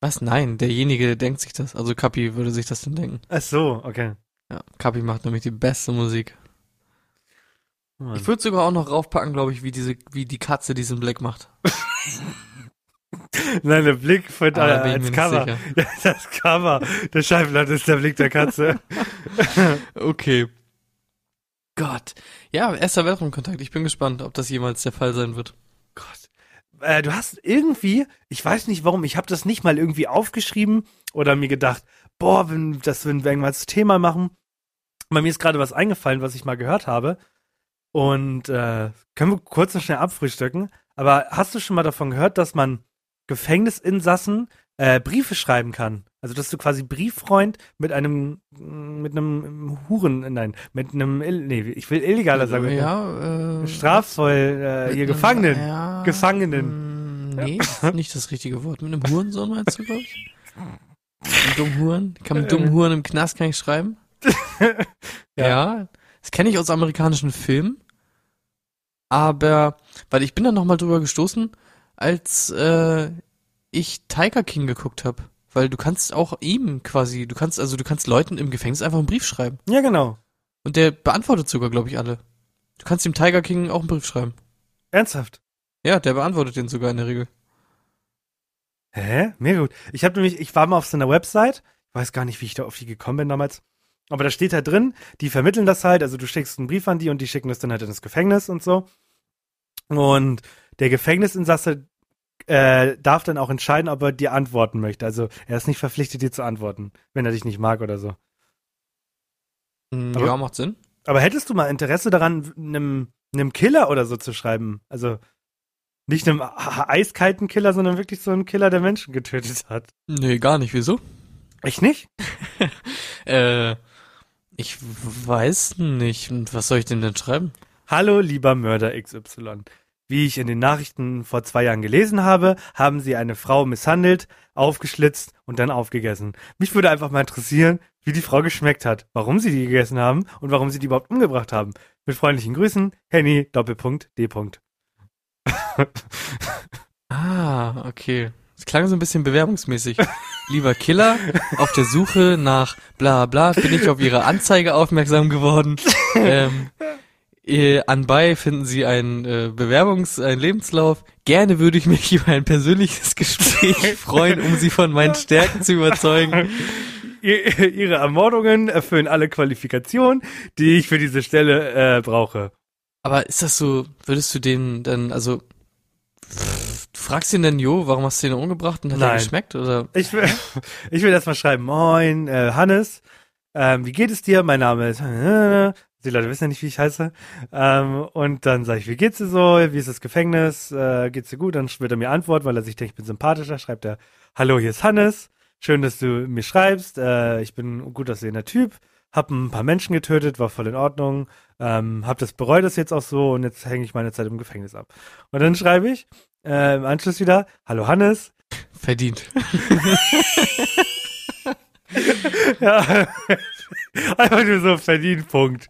Was? Nein, derjenige der denkt sich das. Also Kapi würde sich das dann denken. Ach so, okay. Ja, Kapi macht nämlich die beste Musik. Mann. Ich würde sogar auch noch raufpacken, glaube ich, wie diese, wie die Katze diesen Blick macht. (laughs) Nein, der Blick von äh, da als Cover. (laughs) Ja, das Cover der Schallplatte ist der Blick der Katze. (laughs) Okay. Gott. Ja, erster Weltraumkontakt. Ich bin gespannt, ob das jemals der Fall sein wird. Gott. Äh, du hast irgendwie, ich weiß nicht warum, ich habe das nicht mal irgendwie aufgeschrieben oder mir gedacht, boah, wenn das wenn wir irgendwann das Thema machen. Bei mir ist gerade was eingefallen, was ich mal gehört habe. Und äh, können wir kurz und schnell abfrühstücken. Aber hast du schon mal davon gehört, dass man Gefängnisinsassen äh, Briefe schreiben kann? Also dass du quasi Brieffreund mit einem mit einem Huren, nein, mit einem nee, ich will illegaler sagen, mit ja, äh, strafvoll äh, mit hier einem- Gefangenen. Ja, Gefangenen. mm, Nee, ist nicht das richtige Wort. Mit einem Hurensohn meinst du, glaube ich? Ein dummen Huren? Kann man dummen Huren im Knast kann ich schreiben? (laughs) Ja. ja. Das kenne ich aus amerikanischen Filmen. Aber, weil ich bin da nochmal drüber gestoßen, als äh, ich Tiger King geguckt habe. Weil du kannst auch ihm quasi, du kannst, also du kannst Leuten im Gefängnis einfach einen Brief schreiben. Ja, genau. Und der beantwortet sogar, glaube ich, alle. Du kannst dem Tiger King auch einen Brief schreiben. Ernsthaft. Ja, der beantwortet den sogar in der Regel. Hä? Mega gut. Ich habe nämlich, ich war mal auf so einer Website, ich weiß gar nicht, wie ich da auf die gekommen bin damals, aber da steht halt drin, die vermitteln das halt, also du schickst einen Brief an die und die schicken das dann halt ins Gefängnis und so. Und der Gefängnisinsasse äh, darf dann auch entscheiden, ob er dir antworten möchte. Also er ist nicht verpflichtet, dir zu antworten, wenn er dich nicht mag oder so. Hm, Aber- ja, macht Sinn. Aber hättest du mal Interesse daran, einem, einem Killer oder so zu schreiben? Also nicht einem eiskalten Killer, sondern wirklich so einem Killer, der Menschen getötet hat. Nee, gar nicht. Wieso? Echt nicht? (laughs) Äh, ich weiß nicht. Und Was soll ich denn denn schreiben? Hallo, lieber Mörder XY. Wie ich in den Nachrichten vor zwei Jahren gelesen habe, haben sie eine Frau misshandelt, aufgeschlitzt und dann aufgegessen. Mich würde einfach mal interessieren, wie die Frau geschmeckt hat, warum sie die gegessen haben und warum sie die überhaupt umgebracht haben. Mit freundlichen Grüßen, Henny, Doppelpunkt, D. Punkt. (laughs) Ah, okay. Das klang so ein bisschen bewerbungsmäßig. Lieber Killer, auf der Suche nach bla bla bin ich auf Ihre Anzeige aufmerksam geworden. (laughs) Ähm, äh, anbei finden Sie einen äh, Bewerbungs-, einen Lebenslauf. Gerne würde ich mich (laughs) über ein persönliches Gespräch (laughs) freuen, um Sie von meinen Stärken zu überzeugen. (laughs) Ihr- Ihre Ermordungen erfüllen alle Qualifikationen, die ich für diese Stelle äh, brauche. Aber ist das so, würdest du den dann, also, pff, du fragst ihn dann, jo, warum hast du den umgebracht und hat er geschmeckt? Oder? Ich will, ich will erstmal schreiben, moin, äh, Hannes, ähm, wie geht es dir? Mein Name ist, die Leute wissen ja nicht, wie ich heiße. Ähm, und dann sage ich, wie geht's dir so? Wie ist das Gefängnis? Äh, geht's dir gut? Dann wird er mir antworten, weil er sich denkt, ich bin sympathischer, schreibt er, hallo, hier ist Hannes. Schön, dass du mir schreibst. Äh, ich bin ein gut aussehender Typ. Hab ein paar Menschen getötet, war voll in Ordnung. Ähm, hab das bereut das jetzt auch so und jetzt hänge ich meine Zeit im Gefängnis ab. Und dann schreibe ich äh, im Anschluss wieder, hallo Hannes, Verdient. (laughs) Ja. (laughs) Einfach nur so verdient, Punkt.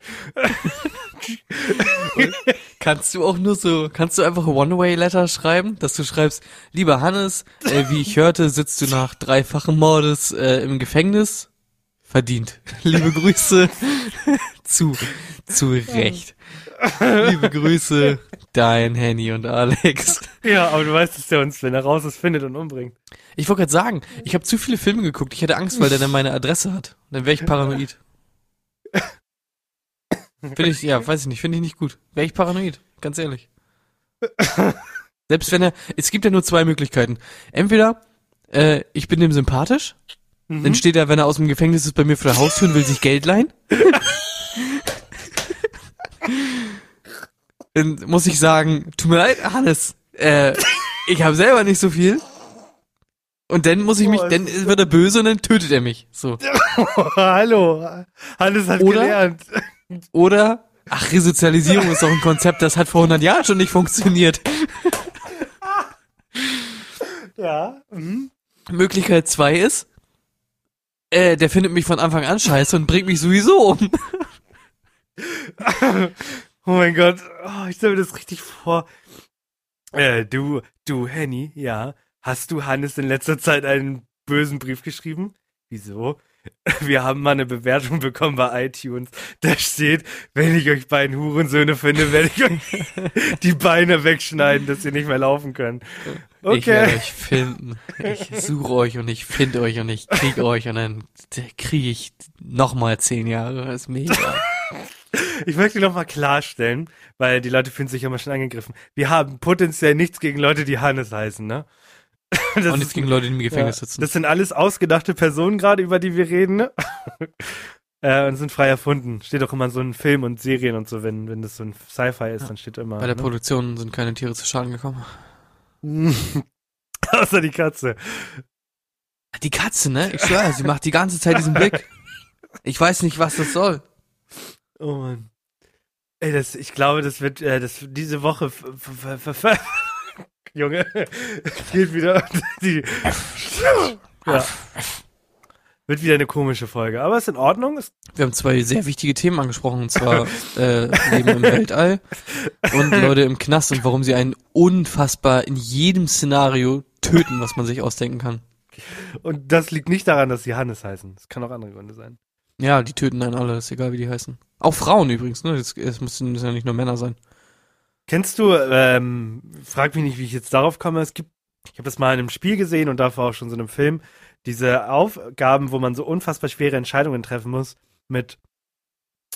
Kannst du auch nur so, kannst du einfach One-Way-Letter schreiben, dass du schreibst, lieber Hannes, äh, wie ich hörte, sitzt du nach dreifachen Mordes äh, im Gefängnis? Verdient. Liebe Grüße. (laughs) zu, zu Recht. Liebe Grüße, dein Henny und Alex. Ja, aber du weißt, dass der uns, wenn er raus ist, findet und umbringt. Ich wollte gerade sagen, ich habe zu viele Filme geguckt. Ich hätte Angst, weil der dann meine Adresse hat. Dann wäre ich paranoid. Finde ich, ja, weiß ich nicht, finde ich nicht gut. Wäre ich paranoid, ganz ehrlich. Selbst wenn er, es gibt ja nur zwei Möglichkeiten. Entweder, äh, ich bin dem sympathisch, dann steht er, wenn er aus dem Gefängnis ist, bei mir vor der Haustür und will sich Geld leihen. dann muss ich sagen, tut mir leid, Hannes, äh, ich habe selber nicht so viel. Und dann muss ich mich, Oh, dann wird er böse und dann tötet er mich. So. (laughs) Hallo. Hannes hat Oder? gelernt. Oder, ach, Resozialisierung ist doch ein Konzept, das hat vor 100 Jahren schon nicht funktioniert. (laughs) Ja. Mhm. Möglichkeit zwei ist, äh, der findet mich von Anfang an scheiße und bringt mich sowieso um. (laughs) Oh mein Gott. Oh, ich stelle mir das richtig vor. Äh, du, du, Henny, ja. Hast du Hannes in letzter Zeit einen bösen Brief geschrieben? Wieso? (laughs) Wir haben mal eine Bewertung bekommen bei iTunes. Da steht, wenn ich euch beiden Hurensöhne finde, werde ich euch (laughs) die Beine wegschneiden, dass ihr nicht mehr laufen könnt. Ich werde Okay. euch finden. Ich suche euch und ich finde euch und ich krieg euch und dann kriege ich nochmal zehn Jahre. Das ist mega. (laughs) Ich möchte noch mal klarstellen, weil die Leute fühlen sich ja immer schon angegriffen. Wir haben potenziell nichts gegen Leute, die Hannes heißen, ne? (laughs) Das und nichts gegen Leute, die im Gefängnis Ja, sitzen. Das sind alles ausgedachte Personen gerade, über die wir reden, ne? (laughs) äh, und sind frei erfunden. Steht auch immer in so in Filmen und Serien und so, wenn, wenn das so ein Sci-Fi ist, dann steht immer. Bei der ne? Produktion sind keine Tiere zu Schaden gekommen. (laughs) Außer die Katze. Die Katze, ne? Ich schwöre, sie macht die ganze Zeit diesen Blick. Ich weiß nicht, was das soll. Oh Mann. Ey, das, ich glaube, das wird, äh, das, diese Woche, f- f- f- Junge, geht wieder, (laughs) die, ja. Wird wieder eine komische Folge, aber ist in Ordnung. Ist, Wir haben zwei sehr wichtige Themen angesprochen, und zwar äh, Leben im Weltall und Leute im Knast und warum sie einen unfassbar in jedem Szenario töten, was man sich ausdenken kann. und das liegt nicht daran, dass sie Hannes heißen. Es kann auch andere Gründe sein. Ja, die töten einen alle, ist egal, wie die heißen. Auch Frauen übrigens, ne? Es, müssen ja nicht nur Männer sein. Kennst du, ähm, frag mich nicht, wie ich jetzt darauf komme, es gibt, ich habe das mal in einem Spiel gesehen und davor auch schon so in einem Film, diese Aufgaben, wo man so unfassbar schwere Entscheidungen treffen muss, mit,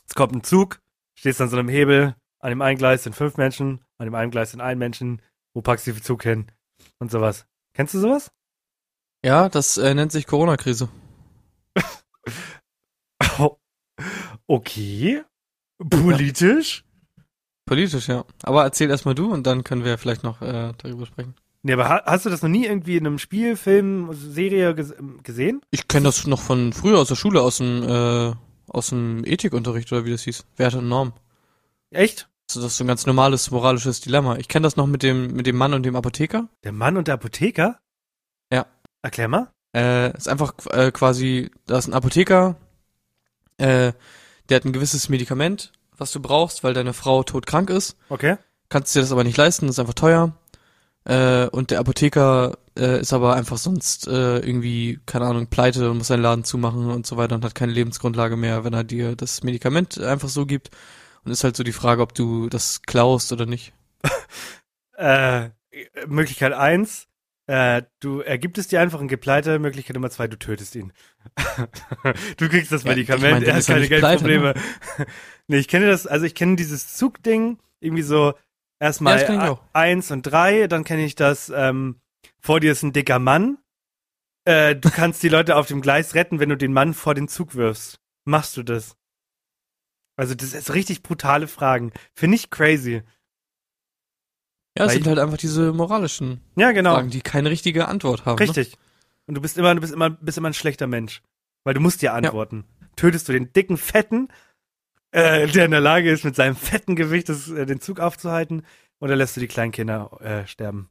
es kommt ein Zug, stehst an so einem Hebel, an dem einen Gleis sind fünf Menschen, an dem einen Gleis sind ein Menschen, wo packst du den Zug hin und sowas. Kennst du sowas? Ja, das äh, nennt sich Corona-Krise. (laughs) Oh, okay. Politisch? Politisch, ja. Aber erzähl erstmal du und dann können wir vielleicht noch äh, darüber sprechen. Nee, aber ha hast du das noch nie irgendwie in einem Spiel, Film, Serie ges gesehen? Ich kenne das noch von früher aus der Schule, aus dem, äh, aus dem Ethikunterricht oder wie das hieß. Werte und Norm. Echt? Also das ist so ein ganz normales moralisches Dilemma. Ich kenne das noch mit dem, mit dem Mann und dem Apotheker. Der Mann und der Apotheker? Ja. Erklär mal. Äh, ist einfach äh, quasi, da ist ein Apotheker, äh, der hat ein gewisses Medikament, was du brauchst, weil deine Frau todkrank ist. Okay. Kannst dir das aber nicht leisten, das ist einfach teuer. Äh, und der Apotheker äh, ist aber einfach sonst äh, irgendwie, keine Ahnung, pleite und muss seinen Laden zumachen und so weiter und hat keine Lebensgrundlage mehr, wenn er dir das Medikament einfach so gibt. Und ist halt so die Frage, ob du das klaust oder nicht. (laughs) Äh, Möglichkeit eins, äh, du er gibt es dir einfach und geht pleite. Möglichkeit Nummer zwei, du tötest ihn. (laughs) du kriegst das Ja, Medikament, ich mein, er hat ist keine nicht pleite, Geldprobleme. Nee, ich kenne das, also ich kenne dieses Zugding, irgendwie so erstmal Ja, auch. eins und drei, dann kenne ich das, ähm, vor dir ist ein dicker Mann. Äh, du kannst die Leute auf dem Gleis retten, wenn du den Mann vor den Zug wirfst. Machst du das? Also das ist richtig brutale Fragen. Finde ich crazy. Ja, es sind halt einfach diese moralischen Ja, genau. Fragen, die keine richtige Antwort haben. Ne? Richtig. Und du bist immer, du bist immer, bist immer ein schlechter Mensch. Weil du musst dir antworten. Tötest du den dicken Fetten, äh, der in der Lage ist, mit seinem fetten Gewicht das, äh, den Zug aufzuhalten, oder lässt du die kleinen Kinder äh, sterben?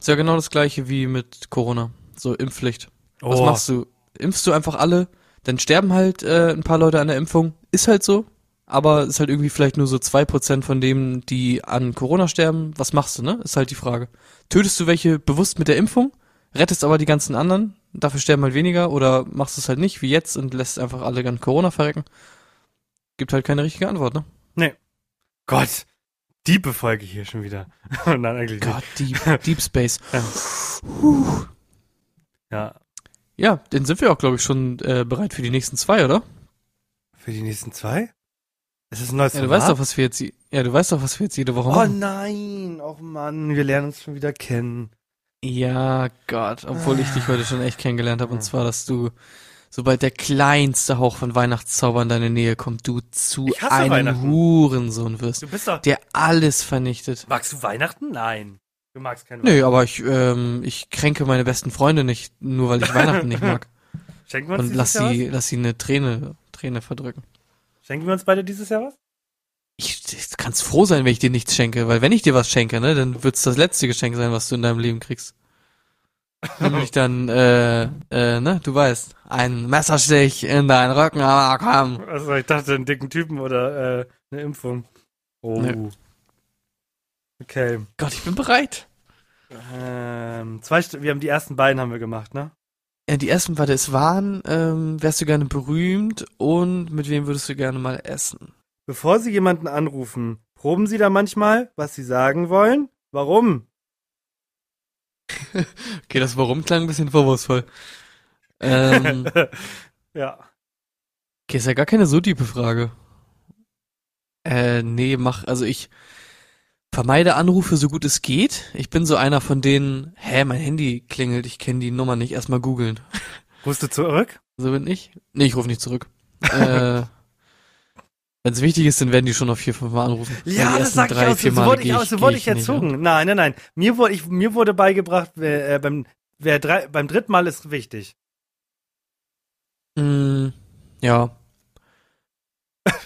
Ist ja genau das gleiche wie mit Corona. So Impfpflicht. Was Oh. machst du? Impfst du einfach alle? Dann sterben halt äh, ein paar Leute an der Impfung. Ist halt so. Aber ist halt irgendwie vielleicht nur so zwei Prozent von denen, die an Corona sterben. Was machst du, ne? Ist halt die Frage. Tötest du welche bewusst mit der Impfung? Rettest aber die ganzen anderen? Dafür sterben halt weniger? Oder machst du es halt nicht, wie jetzt, und lässt einfach alle an Corona verrecken? Gibt halt keine richtige Antwort, ne? Gott, diebe Folge hier schon wieder. (laughs) Nein, eigentlich Gott, Deep, (laughs) Deep Space. nicht. Ja, Ja, dann sind wir auch, glaube ich, schon äh, bereit für die nächsten zwei, oder? für die nächsten zwei? Es ist ein neues Ja, du Format? weißt doch, was wir jetzt, ja, du weißt doch, was wir jetzt jede Woche Oh machen. nein, oh Mann, wir lernen uns schon wieder kennen. Ja, Gott, obwohl ich dich heute schon echt kennengelernt habe, und Ah. zwar, dass du, sobald der kleinste Hauch von Weihnachtszauber in deine Nähe kommt, du zu einem Weihnachten. Hurensohn wirst, Du bist doch. der alles vernichtet. Magst du Weihnachten? Nein. Du magst keinen Nee, aber ich, ähm, ich kränke meine besten Freunde nicht, nur weil ich Weihnachten nicht mag. (laughs) Schenken wir uns Und dieses lass Jahr sie, lass sie eine Träne, Träne verdrücken. was? Schenken wir uns beide dieses Jahr was? Ich, ich kann's froh sein, wenn ich dir nichts schenke, weil wenn ich dir was schenke, ne, dann wird's das letzte Geschenk sein, was du in deinem Leben kriegst. (laughs) Nämlich dann, äh, äh, ne, du weißt, ein Messerstich in deinen Rücken, aber komm. Also ich dachte, einen dicken Typen oder äh, eine Impfung. Oh. Nee. Okay. Gott, ich bin bereit. Ähm, zwei St wir haben die ersten beiden haben wir gemacht, ne? Ja, die ersten, warte, es waren, ähm, wärst du gerne berühmt und mit wem würdest du gerne mal essen? Bevor Sie jemanden anrufen, proben Sie da manchmal, was Sie sagen wollen? Warum? (laughs) Okay, das Warum klang ein bisschen vorwurfsvoll. Ähm, (laughs) ja. okay, ist ja gar keine so tiefe Frage. Äh, nee, mach, also ich vermeide Anrufe so gut es geht. Ich bin so einer von denen, hä, mein Handy klingelt, ich kenne die Nummer nicht, erstmal googeln. Rufst du zurück? So bin ich. Nee, ich rufe nicht zurück. äh, (laughs) wenn es wichtig ist, dann werden die schon noch vier, fünf Mal anrufen. Ja, das sag ich drei, auch. vier So Male wurde ich, auch, so wurde ich nicht, erzogen. Nein, nein, nein. Mir wurde, ich, mir wurde beigebracht, wer, äh, beim, wer drei, beim dritten Mal ist wichtig. Ja. Mm, ja.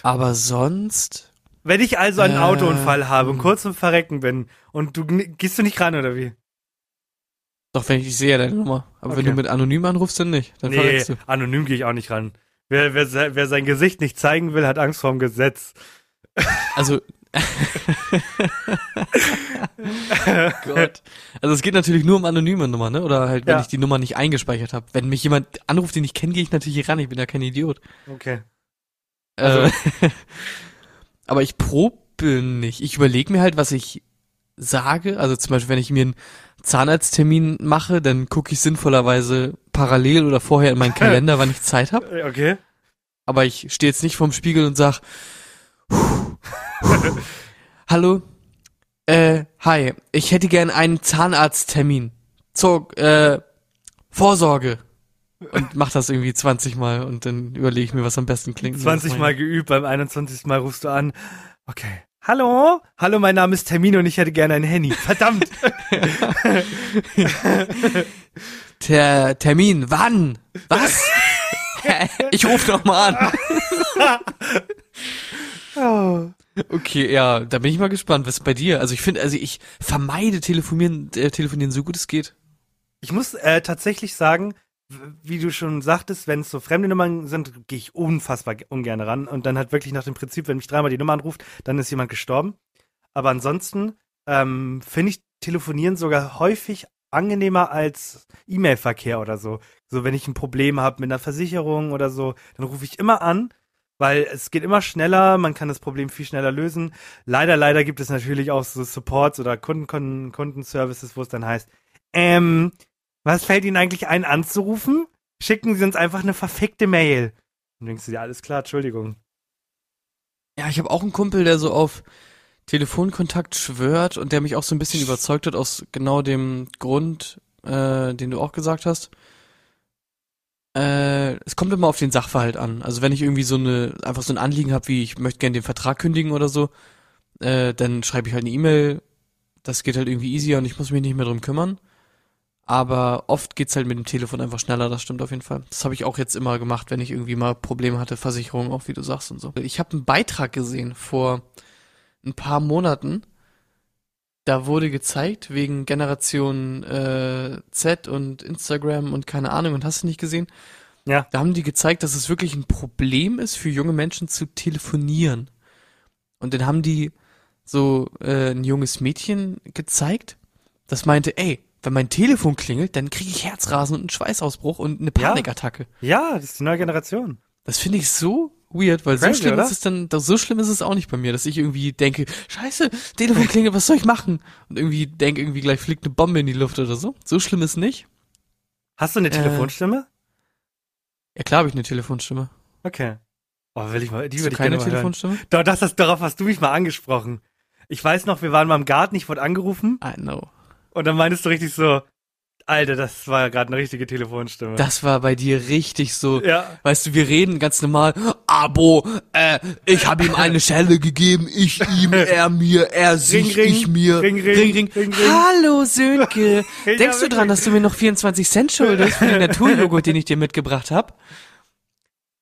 Aber sonst, Wenn ich also einen Äh, Autounfall habe und kurz zum Verrecken bin und du gehst du nicht ran oder wie? doch wenn ich dich sehe, deine Nummer. Aber wenn Okay. du mit anonym anrufst, dann nicht. Dann Nee, anonym gehe ich auch nicht ran. Wer, wer, wer sein Gesicht nicht zeigen will, hat Angst vorm Gesetz. Also. (laughs) Gott. Also es geht natürlich nur um anonyme Nummern, ne? Oder halt, wenn Ja. ich die Nummer nicht eingespeichert habe. Wenn mich jemand anruft, den ich kenne, gehe ich natürlich ran. Ich bin ja kein Idiot. Okay. Äh, (laughs) aber ich probe nicht. Ich überlege mir halt, was ich sage. Also zum Beispiel, wenn ich mir einen Zahnarzttermin mache, dann gucke ich sinnvollerweise parallel oder vorher in meinen (laughs) Kalender, wann ich Zeit habe. Äh, Okay. Aber ich stehe jetzt nicht vorm Spiegel und sag, (laughs) hallo, äh, hi, ich hätte gern einen Zahnarzttermin zur äh, Vorsorge und mach das irgendwie 20 Mal und dann überlege ich mir, was am besten klingt. 20 Mal geübt, beim 21. Mal rufst du an. Okay. Hallo? Hallo, mein Name ist Termin und ich hätte gerne ein Handy. Verdammt. (laughs) Ter Termin, wann? Was? (laughs) ich rufe noch mal an. Oh. Okay, ja, da bin ich mal gespannt, was bei dir? Also ich finde, also ich vermeide telefonieren, äh, telefonieren so gut es geht. Ich muss äh, tatsächlich sagen, wie du schon sagtest, wenn es so fremde Nummern sind, gehe ich unfassbar ge- ungern ran. Und dann halt wirklich nach dem Prinzip, wenn mich dreimal die Nummer anruft, dann ist jemand gestorben. Aber ansonsten ähm, finde ich Telefonieren sogar häufig angenehmer als E-Mail-Verkehr oder so. So, wenn ich ein Problem habe mit einer Versicherung oder so, dann rufe ich immer an, weil es geht immer schneller, man kann das Problem viel schneller lösen. Leider, leider gibt es natürlich auch so Supports oder Kunden, Kunden, Kundenservices, wo es dann heißt, ähm, was fällt Ihnen eigentlich ein anzurufen? Schicken Sie uns einfach eine verfickte Mail. Und denkst du dir, alles klar, Entschuldigung. Ja, ich habe auch einen Kumpel, der so auf Telefonkontakt schwört und der mich auch so ein bisschen überzeugt hat aus genau dem Grund, äh, den du auch gesagt hast. Äh, es kommt immer auf den Sachverhalt an. Also wenn ich irgendwie so eine einfach so ein Anliegen habe, wie ich möchte gerne den Vertrag kündigen oder so, äh, dann schreibe ich halt eine E-Mail. Das geht halt irgendwie easier und ich muss mich nicht mehr drum kümmern. Aber oft geht's halt mit dem Telefon einfach schneller, das stimmt auf jeden Fall. Das habe ich auch jetzt immer gemacht, wenn ich irgendwie mal Probleme hatte, Versicherung auch, wie du sagst und so. Ich habe einen Beitrag gesehen vor ein paar Monaten. Da wurde gezeigt, wegen Generation äh, Z und Instagram und keine Ahnung, und hast du nicht gesehen? Ja. Da haben die gezeigt, dass es wirklich ein Problem ist, für junge Menschen zu telefonieren. Und dann haben die so äh, ein junges Mädchen gezeigt, das meinte, ey, wenn mein Telefon klingelt, dann kriege ich Herzrasen und einen Schweißausbruch und eine Ja. Panikattacke. Ja, das ist die neue Generation. Das finde ich so weird, weil so Crazy, schlimm oder? ist es dann, so schlimm ist es auch nicht bei mir, dass ich irgendwie denke, scheiße, Telefon klingelt, was soll ich machen? Und irgendwie denke, irgendwie gleich fliegt eine Bombe in die Luft oder so. So schlimm ist nicht. Hast du eine Äh. Telefonstimme? Ja klar habe ich eine Telefonstimme. Okay. Oh, will ich mal, die würde ich keine hören. Telefonstimme? Doch, das, das, darauf hast du mich mal angesprochen. Ich weiß noch, wir waren mal im Garten, ich wurde angerufen I know. Und dann meintest du richtig so, Alter, das war gerade eine richtige Telefonstimme. Das war bei dir richtig so. Ja. Weißt du, wir reden ganz normal. Abo, äh, ich habe ihm eine Schelle gegeben, ich ihm, (laughs) er mir, er sich, ring, ich mir. ring, ring, ring, ring. Hallo Sönke. (laughs) Ja, Denkst du dran, dass du mir noch 24 Cent schuldest für den (laughs) Naturjoghurt, den ich dir mitgebracht hab?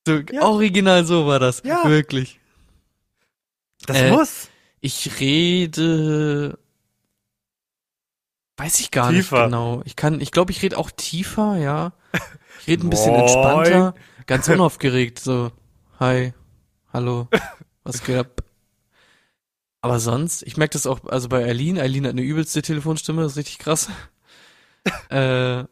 So, Ja. original so war das. Ja. Wirklich. das äh, muss. Ich rede. Weiß ich gar Tiefer. nicht genau. Ich kann, ich glaube, ich rede auch tiefer, ja. Ich rede ein bisschen entspannter, ganz unaufgeregt, so. Hi, hallo, was geht ab? Aber sonst, ich merke das auch, also bei Eileen, Eileen hat eine übelste Telefonstimme, das ist richtig krass. (laughs) äh,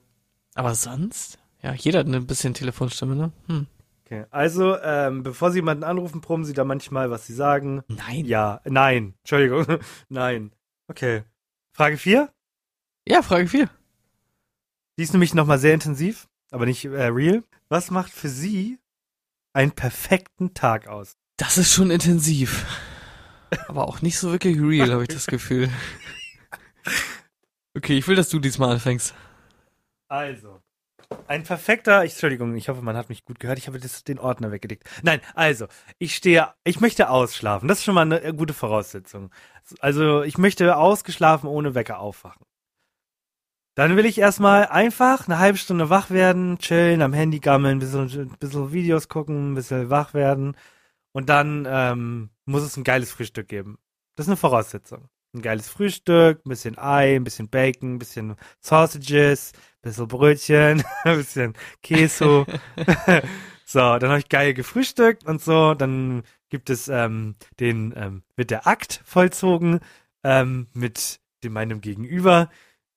aber sonst, ja, jeder hat eine bisschen Telefonstimme, ne? Hm. Okay. Also, ähm, bevor Sie jemanden anrufen, proben Sie da manchmal, was Sie sagen. Nein. Ja, nein. Entschuldigung. (laughs) nein. Okay. Frage 4. Ja, Frage 4. Die ist nämlich nochmal sehr intensiv, aber nicht äh, real. Was macht für Sie einen perfekten Tag aus? Das ist schon intensiv. Aber auch nicht so wirklich real, habe ich das (laughs) Gefühl. Okay, ich will, dass du diesmal anfängst. Also, ein perfekter, ich, Entschuldigung, ich hoffe, man hat mich gut gehört, ich habe das, den Ordner weggelegt. Nein, also, ich stehe, ich möchte ausschlafen, das ist schon mal eine äh, gute Voraussetzung. Also, ich möchte ausgeschlafen ohne Wecker aufwachen. Dann will ich erstmal einfach eine halbe Stunde wach werden, chillen, am Handy gammeln, ein bisschen, bisschen Videos gucken, ein bisschen wach werden. Und dann ähm, muss es ein geiles Frühstück geben. Das ist eine Voraussetzung. Ein geiles Frühstück, ein bisschen Ei, ein bisschen Bacon, ein bisschen Sausages, ein bisschen Brötchen, (laughs) ein bisschen Käse. (laughs) (laughs) so, dann habe ich geil gefrühstückt und so. Dann gibt es ähm, den, ähm, wird der Akt vollzogen ähm, mit dem meinem Gegenüber.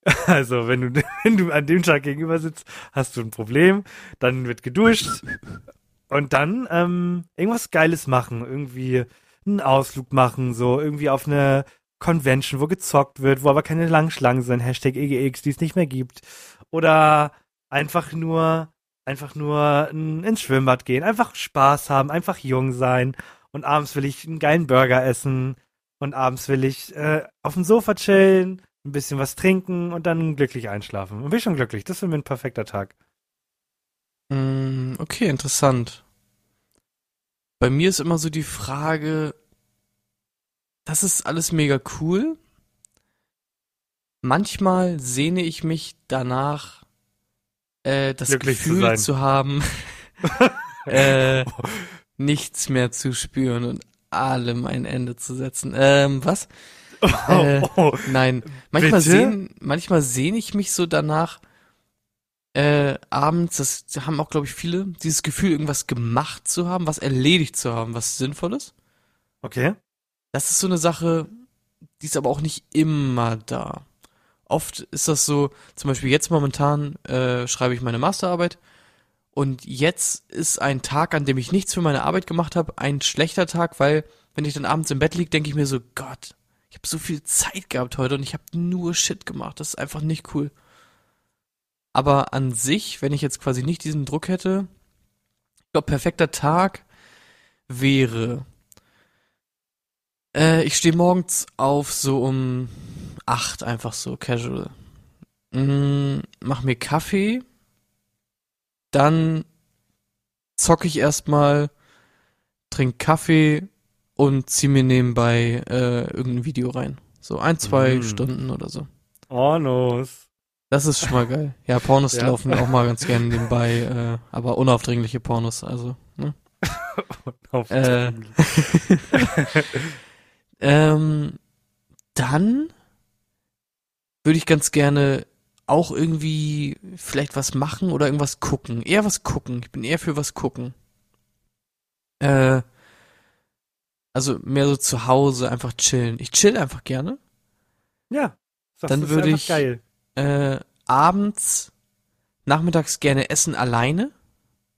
(laughs) Also, wenn du, (laughs) wenn du an dem Tag gegenüber sitzt, hast du ein Problem. Dann wird geduscht. Und dann ähm, irgendwas Geiles machen. Irgendwie einen Ausflug machen, so irgendwie auf eine Convention, wo gezockt wird, wo aber keine langen Schlangen sind. Hashtag EGX, die es nicht mehr gibt. Oder einfach nur, einfach nur ins Schwimmbad gehen. Einfach Spaß haben, einfach jung sein. Und abends will ich einen geilen Burger essen. Und abends will ich äh, auf dem Sofa chillen, ein bisschen was trinken und dann glücklich einschlafen. Und bin schon glücklich. Das ist für mich ein perfekter Tag. Mm, Okay, interessant. Bei mir ist immer so die Frage, das ist alles mega cool. Manchmal sehne ich mich danach, äh, das Glücklich zu Gefühl sein. zu, haben, (laughs) äh, nichts mehr zu spüren und allem ein Ende zu setzen. Ähm, was? Äh, oh, Nein, manchmal sehen, manchmal sehne ich mich so danach, äh, abends, das haben auch, glaube ich, viele, dieses Gefühl, irgendwas gemacht zu haben, was erledigt zu haben, was Sinnvolles. Okay. Das ist so eine Sache, die ist aber auch nicht immer da. Oft ist das so, zum Beispiel jetzt momentan äh, schreibe ich meine Masterarbeit und jetzt ist ein Tag, an dem ich nichts für meine Arbeit gemacht habe, ein schlechter Tag, weil wenn ich dann abends im Bett liege, denke ich mir so, Gott, ich habe so viel Zeit gehabt heute und ich habe nur Shit gemacht. Das ist einfach nicht cool. Aber an sich, wenn ich jetzt quasi nicht diesen Druck hätte, ich glaube, perfekter Tag wäre, äh, ich stehe morgens auf so um acht, einfach so casual. Mm, mach mir Kaffee, dann zocke ich erstmal, trink Kaffee und zieh mir nebenbei äh, irgendein Video rein. So ein, zwei Mm. Stunden oder so. Ornos. Das ist schon mal geil. Ja, Pornos (laughs) Ja. laufen auch mal ganz gerne nebenbei, äh, aber unaufdringliche Pornos, also, ne? (laughs) Auf Äh. (laughs) Ähm, dann würde ich ganz gerne auch irgendwie vielleicht was machen oder irgendwas gucken. Eher was gucken. Ich bin eher für was gucken. Äh, also mehr so zu Hause einfach chillen. Ich chill einfach gerne. ja. Das Dann ist würde ich- Geil. Äh, abends, nachmittags gerne essen alleine.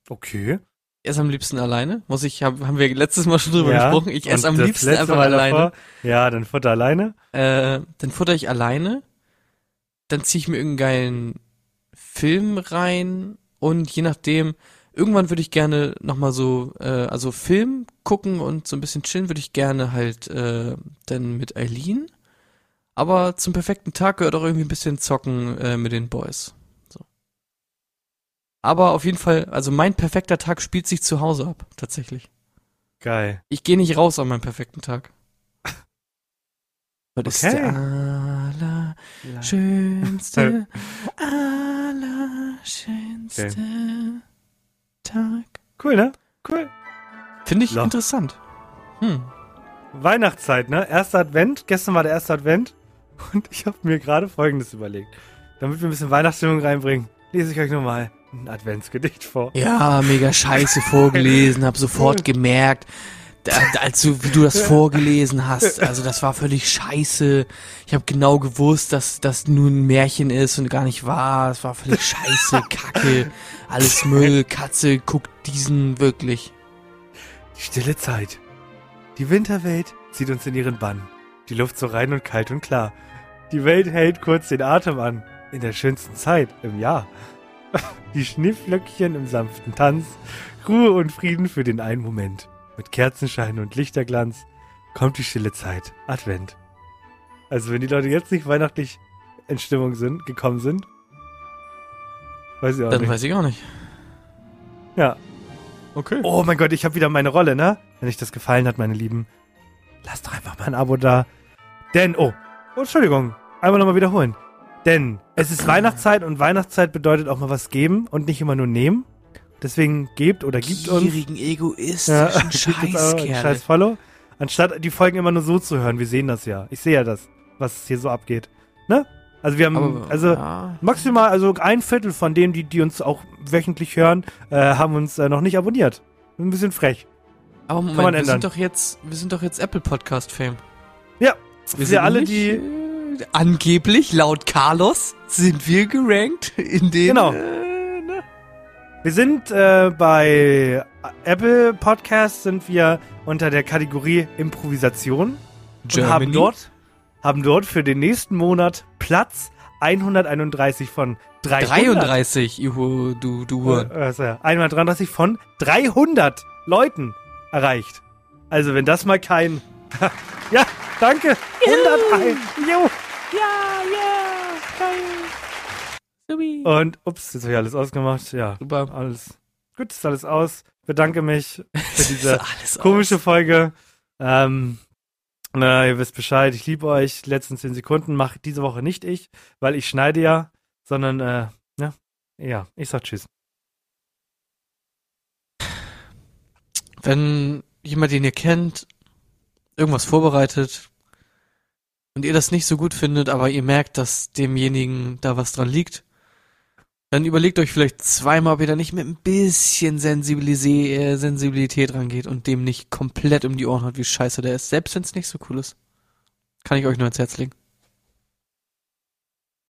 Okay. Esse am liebsten alleine. Muss ich, hab, haben wir letztes Mal schon drüber Ja. gesprochen. Ich esse am liebsten einfach Mal alleine. davor? Ja, dann Futter alleine. Äh, dann futter ich alleine. Dann ziehe ich mir irgendeinen geilen Film rein und je nachdem, irgendwann würde ich gerne nochmal so, äh, also Film gucken und so ein bisschen chillen würde ich gerne halt äh, dann mit Eileen. Aber zum perfekten Tag gehört auch irgendwie ein bisschen zocken äh, mit den Boys. Aber auf jeden Fall, also mein perfekter Tag spielt sich zu Hause ab, tatsächlich. Geil. Ich gehe nicht raus an meinem perfekten Tag. (laughs) Das ist Okay. der allerschönste, (laughs) allerschönste Tag. Cool, ne? Cool. Finde ich Ja. interessant. Hm. Weihnachtszeit, ne? Erster Advent. Gestern war der erste Advent. Und ich habe mir gerade Folgendes überlegt. Damit wir ein bisschen Weihnachtsstimmung reinbringen, lese ich euch nochmal ein Adventsgedicht vor. Ja, mega scheiße vorgelesen, hab sofort gemerkt, als du, wie du das vorgelesen hast, also das war völlig scheiße. Ich habe genau gewusst, dass das nur ein Märchen ist und gar nicht wahr. Es war völlig scheiße, (laughs) Kacke, alles Müll, Katze, guckt diesen wirklich. Die stille Zeit. Die Winterwelt zieht uns in ihren Bann. Die Luft so rein und kalt und klar. Die Welt hält kurz den Atem an. In der schönsten Zeit im Jahr. (laughs) Die Schneeflöckchen im sanften Tanz. Ruhe und Frieden für den einen Moment. Mit Kerzenschein und Lichterglanz kommt die stille Zeit. Advent. Also wenn die Leute jetzt nicht weihnachtlich in Stimmung sind, gekommen sind, weiß ich auch Dann nicht. weiß ich auch nicht. Ja, Okay. Oh mein Gott, ich habe wieder meine Rolle, ne? Wenn euch das gefallen hat, meine Lieben, lasst doch einfach mal ein Abo da. Denn, oh, oh Entschuldigung, einmal nochmal wiederholen. Denn es ist Weihnachtszeit und Weihnachtszeit bedeutet auch mal was geben und nicht immer nur nehmen. Deswegen gebt oder gibt uns Gierigen, egoistischen ja, (laughs) Scheißkerle. scheiß Follow. Anstatt die Folgen immer nur so zu hören. Wir sehen das ja. Ich sehe ja das, was hier so abgeht. Ne? Also wir haben, Aber, also ja. Maximal, also ein Viertel von denen, die, die uns auch wöchentlich hören, äh, haben uns äh, noch nicht abonniert. Ein bisschen frech. Aber man Moment, wir ändern. sind doch jetzt, wir sind doch jetzt Apple Podcast Fame. Ja, Wir wir sind alle, nicht, die. äh, angeblich, laut Carlos, sind wir gerankt in den. Genau. Äh? Wir sind äh, bei Apple Podcasts sind wir unter der Kategorie Improvisation und haben dort, haben dort für den nächsten Monat Platz 131 von 300. 33, Juhu, du, du. Äh, also, ja, 133 von 300 Leuten erreicht. Also wenn das mal kein... (laughs) ja, danke. 101. Jo. Ja. Subi. Und ups, jetzt habe ich alles ausgemacht. Ja, Super. alles gut, ist alles aus. Bedanke mich für (laughs) diese komische aus. Folge. Ähm, na, ihr wisst Bescheid. Ich liebe euch. Die letzten 10 Sekunden mache diese Woche nicht ich, weil ich schneide ja, sondern äh, ja, ja, ich sag Tschüss. Wenn jemand, den ihr kennt, irgendwas vorbereitet und ihr das nicht so gut findet, aber ihr merkt, dass demjenigen da was dran liegt, dann überlegt euch vielleicht zweimal, ob ihr da nicht mit ein bisschen Sensibilise äh, Sensibilität rangeht und dem nicht komplett um die Ohren haut, wie scheiße der ist, selbst wenn es nicht so cool ist. Kann ich euch nur ans Herz legen.